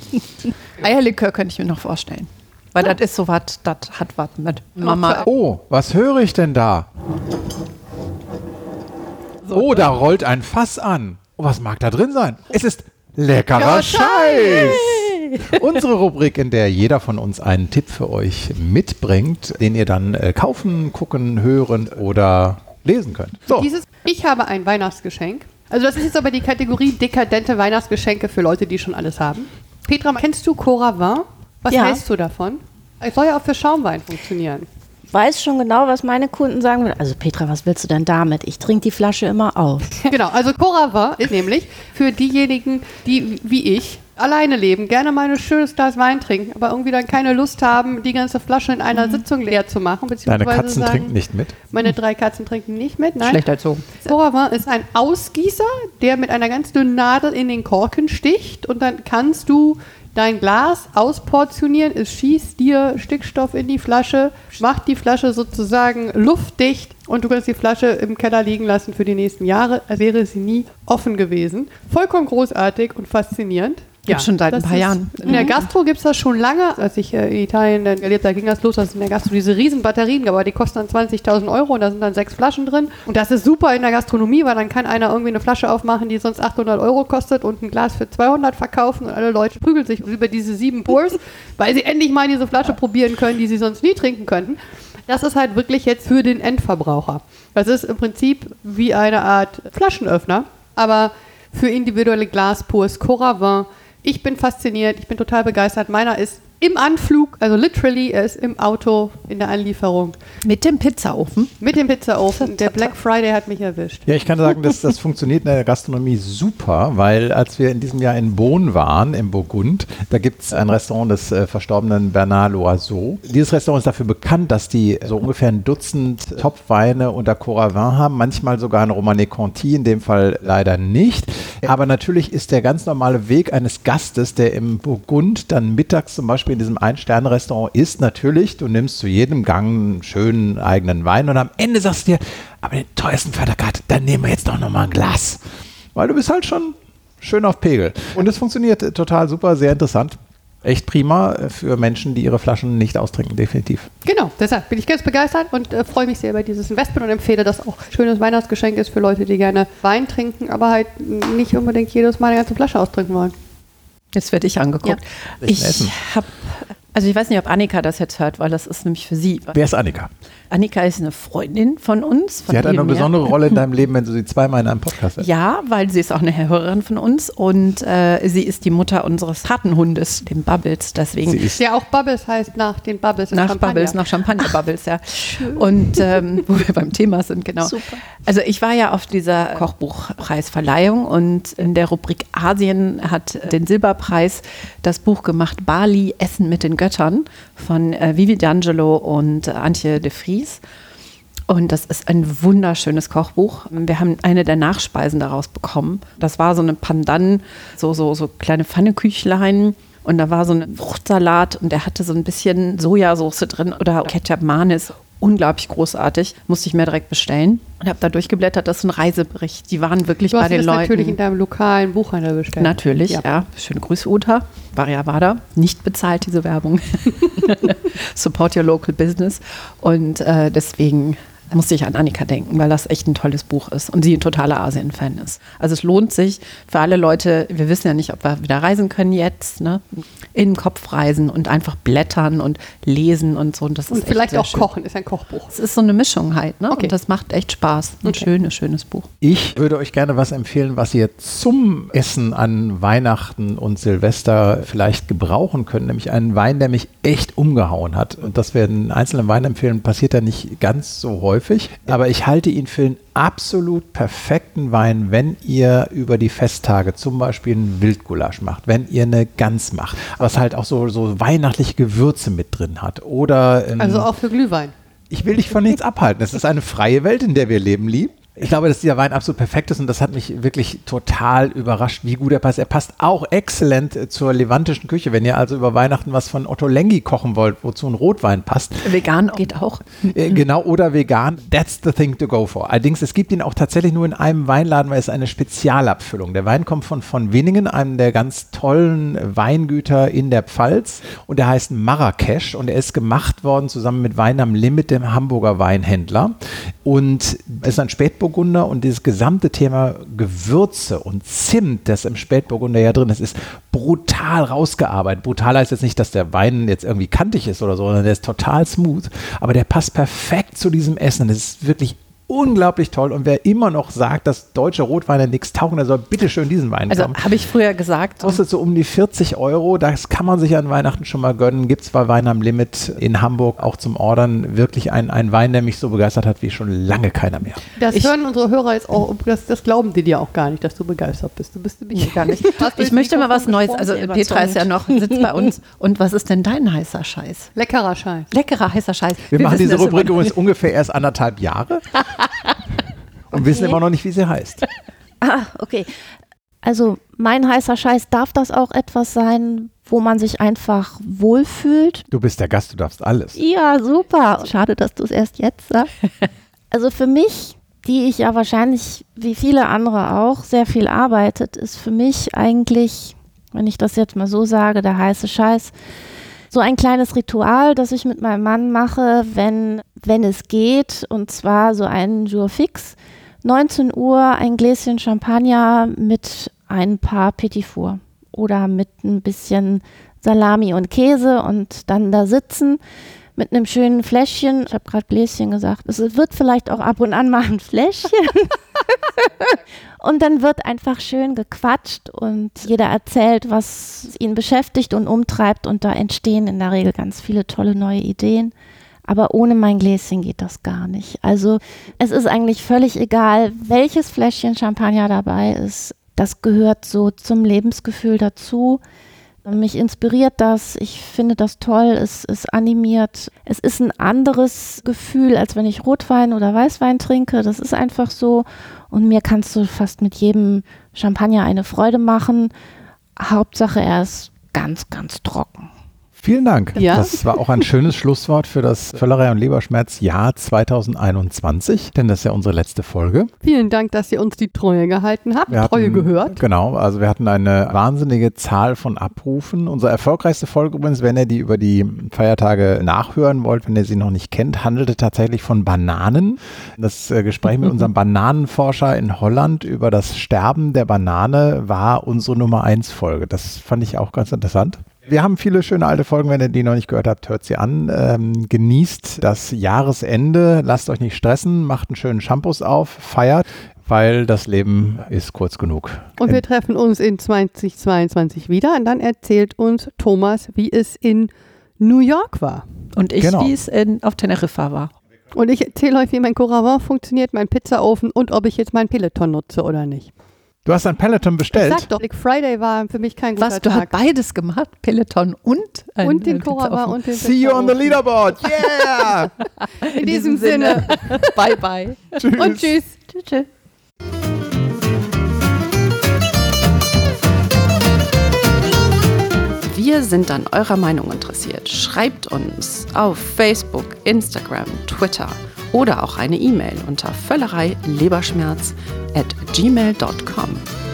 Eierlikör könnte ich mir noch vorstellen. Weil das ist so was, das hat was mit Mama. Oh, was höre ich denn da? Oh, da rollt ein Fass an. Oh, was mag da drin sein? Es ist leckerer Ja, Scheiß. Unsere Rubrik, in der jeder von uns einen Tipp für euch mitbringt, den ihr dann äh, kaufen, gucken, hören oder lesen könnt. So, Dieses Ich habe ein Weihnachtsgeschenk. Also das ist jetzt aber die Kategorie dekadente Weihnachtsgeschenke für Leute, die schon alles haben. Petra, kennst du Cora Vin? Was Ja. hältst du davon? Es soll ja auch für Schaumwein funktionieren. Weiß schon genau, was meine Kunden sagen würden. Also Petra, was willst du denn damit? Ich trinke die Flasche immer aus. genau, also Cora Vin ist nämlich für diejenigen, die wie ich alleine leben, gerne mal ein schönes Glas Wein trinken, aber irgendwie dann keine Lust haben, die ganze Flasche in einer Sitzung leer zu machen. deine Katzen sagen, trinken nicht mit. Meine drei Katzen trinken nicht mit. Nein. Schlecht erzogen. Sauerwein ist ein Ausgießer, der mit einer ganz dünnen Nadel in den Korken sticht und dann kannst du dein Glas ausportionieren. Es schießt dir Stickstoff in die Flasche, macht die Flasche sozusagen luftdicht und du kannst die Flasche im Keller liegen lassen für die nächsten Jahre, als wäre sie nie offen gewesen. Vollkommen großartig und faszinierend. Gibt's schon seit ein paar ist- Jahren. In der Gastro gibt es das schon lange. Als ich äh, in Italien dann gelebt habe, ging das los, dass in der Gastro diese riesen Batterien gab, aber die kosten dann 20.000 Euro und da sind dann sechs Flaschen drin. Und das ist super in der Gastronomie, weil dann kann einer irgendwie eine Flasche aufmachen, die sonst 800 Euro kostet und ein Glas für 200 verkaufen und alle Leute prügeln sich über diese sieben Pours, weil sie endlich mal diese Flasche probieren können, die sie sonst nie trinken könnten. Das ist halt wirklich jetzt für den Endverbraucher. Das ist im Prinzip wie eine Art Flaschenöffner, aber für individuelle Glaspours Cora Vin. Ich bin fasziniert, ich bin total begeistert. Meiner ist im Anflug, also literally, er ist im Auto in der Anlieferung Mit dem Pizzaofen. mit dem Pizzaofen. Der Black Friday hat mich erwischt. Ja, ich kann sagen, dass das funktioniert in der Gastronomie super, weil als wir in diesem Jahr in Bonn waren, im Burgund, da gibt es ein Restaurant des äh, verstorbenen Bernard Loiseau. Dieses Restaurant ist dafür bekannt, dass die so ungefähr ein Dutzend Topweine unter Coravin haben, manchmal sogar ein Romanée Conti, in dem Fall leider nicht. Aber natürlich ist der ganz normale Weg eines Gastes, der im Burgund dann mittags zum Beispiel in diesem Ein-Sterne-Restaurant ist, natürlich, du nimmst zu jedem Gang einen schönen eigenen Wein und am Ende sagst du dir, aber den teuersten Vaterkart, dann nehmen wir jetzt doch nochmal ein Glas. Weil du bist halt schon schön auf Pegel. Und es funktioniert total super, sehr interessant. Echt prima äh, für Menschen, die ihre Flaschen nicht austrinken, definitiv. Genau, deshalb bin ich ganz begeistert und äh, freue mich sehr über dieses Investment und empfehle, dass auch schönes Weihnachtsgeschenk ist für Leute, die gerne Wein trinken, aber halt nicht unbedingt jedes Mal eine ganze Flasche austrinken wollen. Jetzt werde ich angeguckt. Essen? Ich habe, also ich weiß nicht, ob Annika das jetzt hört, weil das ist nämlich für sie. Wer ist Annika? Annika ist eine Freundin von uns. Von Sie hat eine besondere Rolle in deinem Leben, wenn du sie zweimal in einem Podcast hast. Ja, weil sie ist auch eine Hörerin von uns und äh, sie ist die Mutter unseres Patenhundes, dem Bubbles. Deswegen Sie ist Ja, auch Bubbles heißt nach den Bubbles. nach Champagner. Bubbles, nach Champagner Bubbles, ja. Und ähm, wo wir beim Thema sind, genau. Super. Also ich war ja auf dieser Kochbuchpreisverleihung und in der Rubrik Asien hat den Silberpreis das Buch gemacht Bali Essen mit den Göttern von äh, Vivi D'Angelo und äh, Antje de Vries. Und das ist ein wunderschönes Kochbuch. Wir haben eine der Nachspeisen daraus bekommen. Das war so eine Pandan, so, so, so kleine Pfanneküchlein. Und da war so ein Fruchtsalat und der hatte so ein bisschen Sojasauce drin oder Ketchup Manis unglaublich großartig. Musste ich mir direkt bestellen und habe da durchgeblättert. Das ist ein Reisebericht. Die waren wirklich Du bei hast den das Leuten. natürlich in deinem lokalen Buchhandel bestellt. Natürlich, ja. Ja. Schöne Grüße, Uta. Variavada. Nicht bezahlt, diese Werbung. Support your local business. Und äh, deswegen musste ich an Annika denken, weil das echt ein tolles Buch ist und sie ein totaler Asien-Fan ist. Also es lohnt sich für alle Leute, wir wissen ja nicht, ob wir wieder reisen können jetzt, ne? in den Kopf reisen und einfach blättern und lesen und so. Und, das ist Und vielleicht auch schön. kochen, ist ein Kochbuch. Es ist so eine Mischung halt, ne? Okay. Und das macht echt Spaß. Ein Okay. schönes, schönes Buch. Ich würde euch gerne was empfehlen, was ihr zum Essen an Weihnachten und Silvester vielleicht gebrauchen könnt, nämlich einen Wein, der mich echt umgehauen hat. Und das wir einen einzelnen Wein empfehlen, passiert ja nicht ganz so häufig. Aber ich halte ihn für einen absolut perfekten Wein, wenn ihr über die Festtage zum Beispiel einen Wildgulasch macht, wenn ihr eine Gans macht, was halt auch so, so weihnachtliche Gewürze mit drin hat. Oder ähm, Also auch für Glühwein. ich will dich von nichts abhalten. Es ist eine freie Welt, in der wir leben, lieb. Ich glaube, dass dieser Wein absolut perfekt ist und das hat mich wirklich total überrascht, wie gut er passt. Er passt auch exzellent äh, zur levantischen Küche. Wenn ihr also über Weihnachten was von Otto Lengi kochen wollt, wozu ein Rotwein passt, Vegan geht auch. äh, genau, oder vegan, that's the thing to go for. Allerdings, es gibt ihn auch tatsächlich nur in einem Weinladen, weil es eine Spezialabfüllung. Der Wein kommt von von Winningen, einem der ganz tollen Weingüter in der Pfalz und der heißt Marrakesch und er ist gemacht worden zusammen mit Wein am Limit, dem Hamburger Weinhändler und ist ein Spätburgunder und dieses gesamte Thema Gewürze und Zimt, das im Spätburgunder ja drin ist, ist brutal rausgearbeitet. Brutal heißt jetzt nicht, dass der Wein jetzt irgendwie kantig ist oder so, sondern der ist total smooth, aber der passt perfekt zu diesem Essen. Das ist wirklich unglaublich toll und wer immer noch sagt, dass deutsche Rotweine nichts tauchen, der soll bitte schön diesen Wein Also kaufen. habe ich früher gesagt. Kostet so um die 40 Euro. Das kann man sich an Weihnachten schon mal gönnen. Gibt es bei Wein am Limit in Hamburg auch zum Ordern. Wirklich ein, ein Wein, der mich so begeistert hat wie schon lange keiner mehr. Das Ich- hören unsere Hörer jetzt auch, das, das glauben die dir auch gar nicht, dass du begeistert bist. Du bist nämlich gar nicht. Ich möchte mal was Neues. Also Petra ist ja noch, sitzt bei uns. Und was ist denn dein heißer Scheiß? Leckerer Scheiß. Leckerer heißer Scheiß. Wir, machen wissen diese Rubrik übrigens ungefähr erst anderthalb Jahre und wissen immer noch nicht, wie sie heißt. Ah, okay. Also mein heißer Scheiß, darf das auch etwas sein, wo man sich einfach wohlfühlt? Du bist der Gast, du darfst alles. Ja, super. Schade, dass du es erst jetzt sagst. Also für mich, die ich ja wahrscheinlich wie viele andere auch sehr viel arbeitet, ist für mich eigentlich, wenn ich das jetzt mal so sage, der heiße Scheiß, so ein kleines Ritual, das ich mit meinem Mann mache, wenn, wenn es geht, und zwar so einen Jour fix. 19 Uhr ein Gläschen Champagner mit ein paar Petit Four oder mit ein bisschen Salami und Käse und dann da sitzen mit einem schönen Fläschchen. Ich habe gerade Bläschen gesagt. Es wird vielleicht auch ab und an mal ein Fläschchen. und dann wird einfach schön gequatscht und jeder erzählt, was ihn beschäftigt und umtreibt. Und da entstehen in der Regel ganz viele tolle neue Ideen. Aber ohne mein Gläschen geht das gar nicht. Also es ist eigentlich völlig egal, welches Fläschchen Champagner dabei ist. Das gehört so zum Lebensgefühl dazu. Mich inspiriert das, ich finde das toll, es ist animiert. Es ist ein anderes Gefühl, als wenn ich Rotwein oder Weißwein trinke. Das ist einfach so. Und mir kannst du fast mit jedem Champagner eine Freude machen. Hauptsache, er ist ganz, ganz trocken. Vielen Dank. Ja. Das war auch ein schönes Schlusswort für das Völlerei und Leberschmerz Jahr 2021, denn das ist ja unsere letzte Folge. Vielen Dank, dass ihr uns die Treue gehalten habt. Wir Treue hatten- gehört. Genau, also wir hatten eine wahnsinnige Zahl von Abrufen. Unsere erfolgreichste Folge übrigens, wenn ihr die über die Feiertage nachhören wollt, wenn ihr sie noch nicht kennt, handelte tatsächlich von Bananen. Das äh, Gespräch mit unserem Bananenforscher in Holland über das Sterben der Banane war unsere Nummer 1 Folge. Das fand ich auch ganz interessant. Wir haben viele schöne alte Folgen, wenn ihr die noch nicht gehört habt, hört sie an. Ähm, genießt das Jahresende, lasst euch nicht stressen, macht einen schönen Shampoos auf, feiert, weil das Leben ist kurz genug. Und wir treffen uns in 2022 wieder und dann erzählt uns Thomas, wie es in New York war. Und ich, Genau. wie es in, auf Teneriffa war. Und ich erzähle euch, wie mein Coravin funktioniert, mein Pizzaofen und ob ich jetzt meinen Peloton nutze oder nicht. Du hast ein Peloton Ich bestellt. sag doch, Black Friday war für mich kein guter Was, du hast beides gemacht? Peloton und ein, und den offen. und den See you on the leaderboard. Yeah! Ofen. In diesem Sinne. bye bye. Tschüss. Und tschüss. Tschüss. tschüss. Wir sind an eurer Meinung interessiert. Schreibt uns auf Facebook, Instagram, Twitter oder auch eine E-Mail unter völlerei leberschmerz at gmail.com.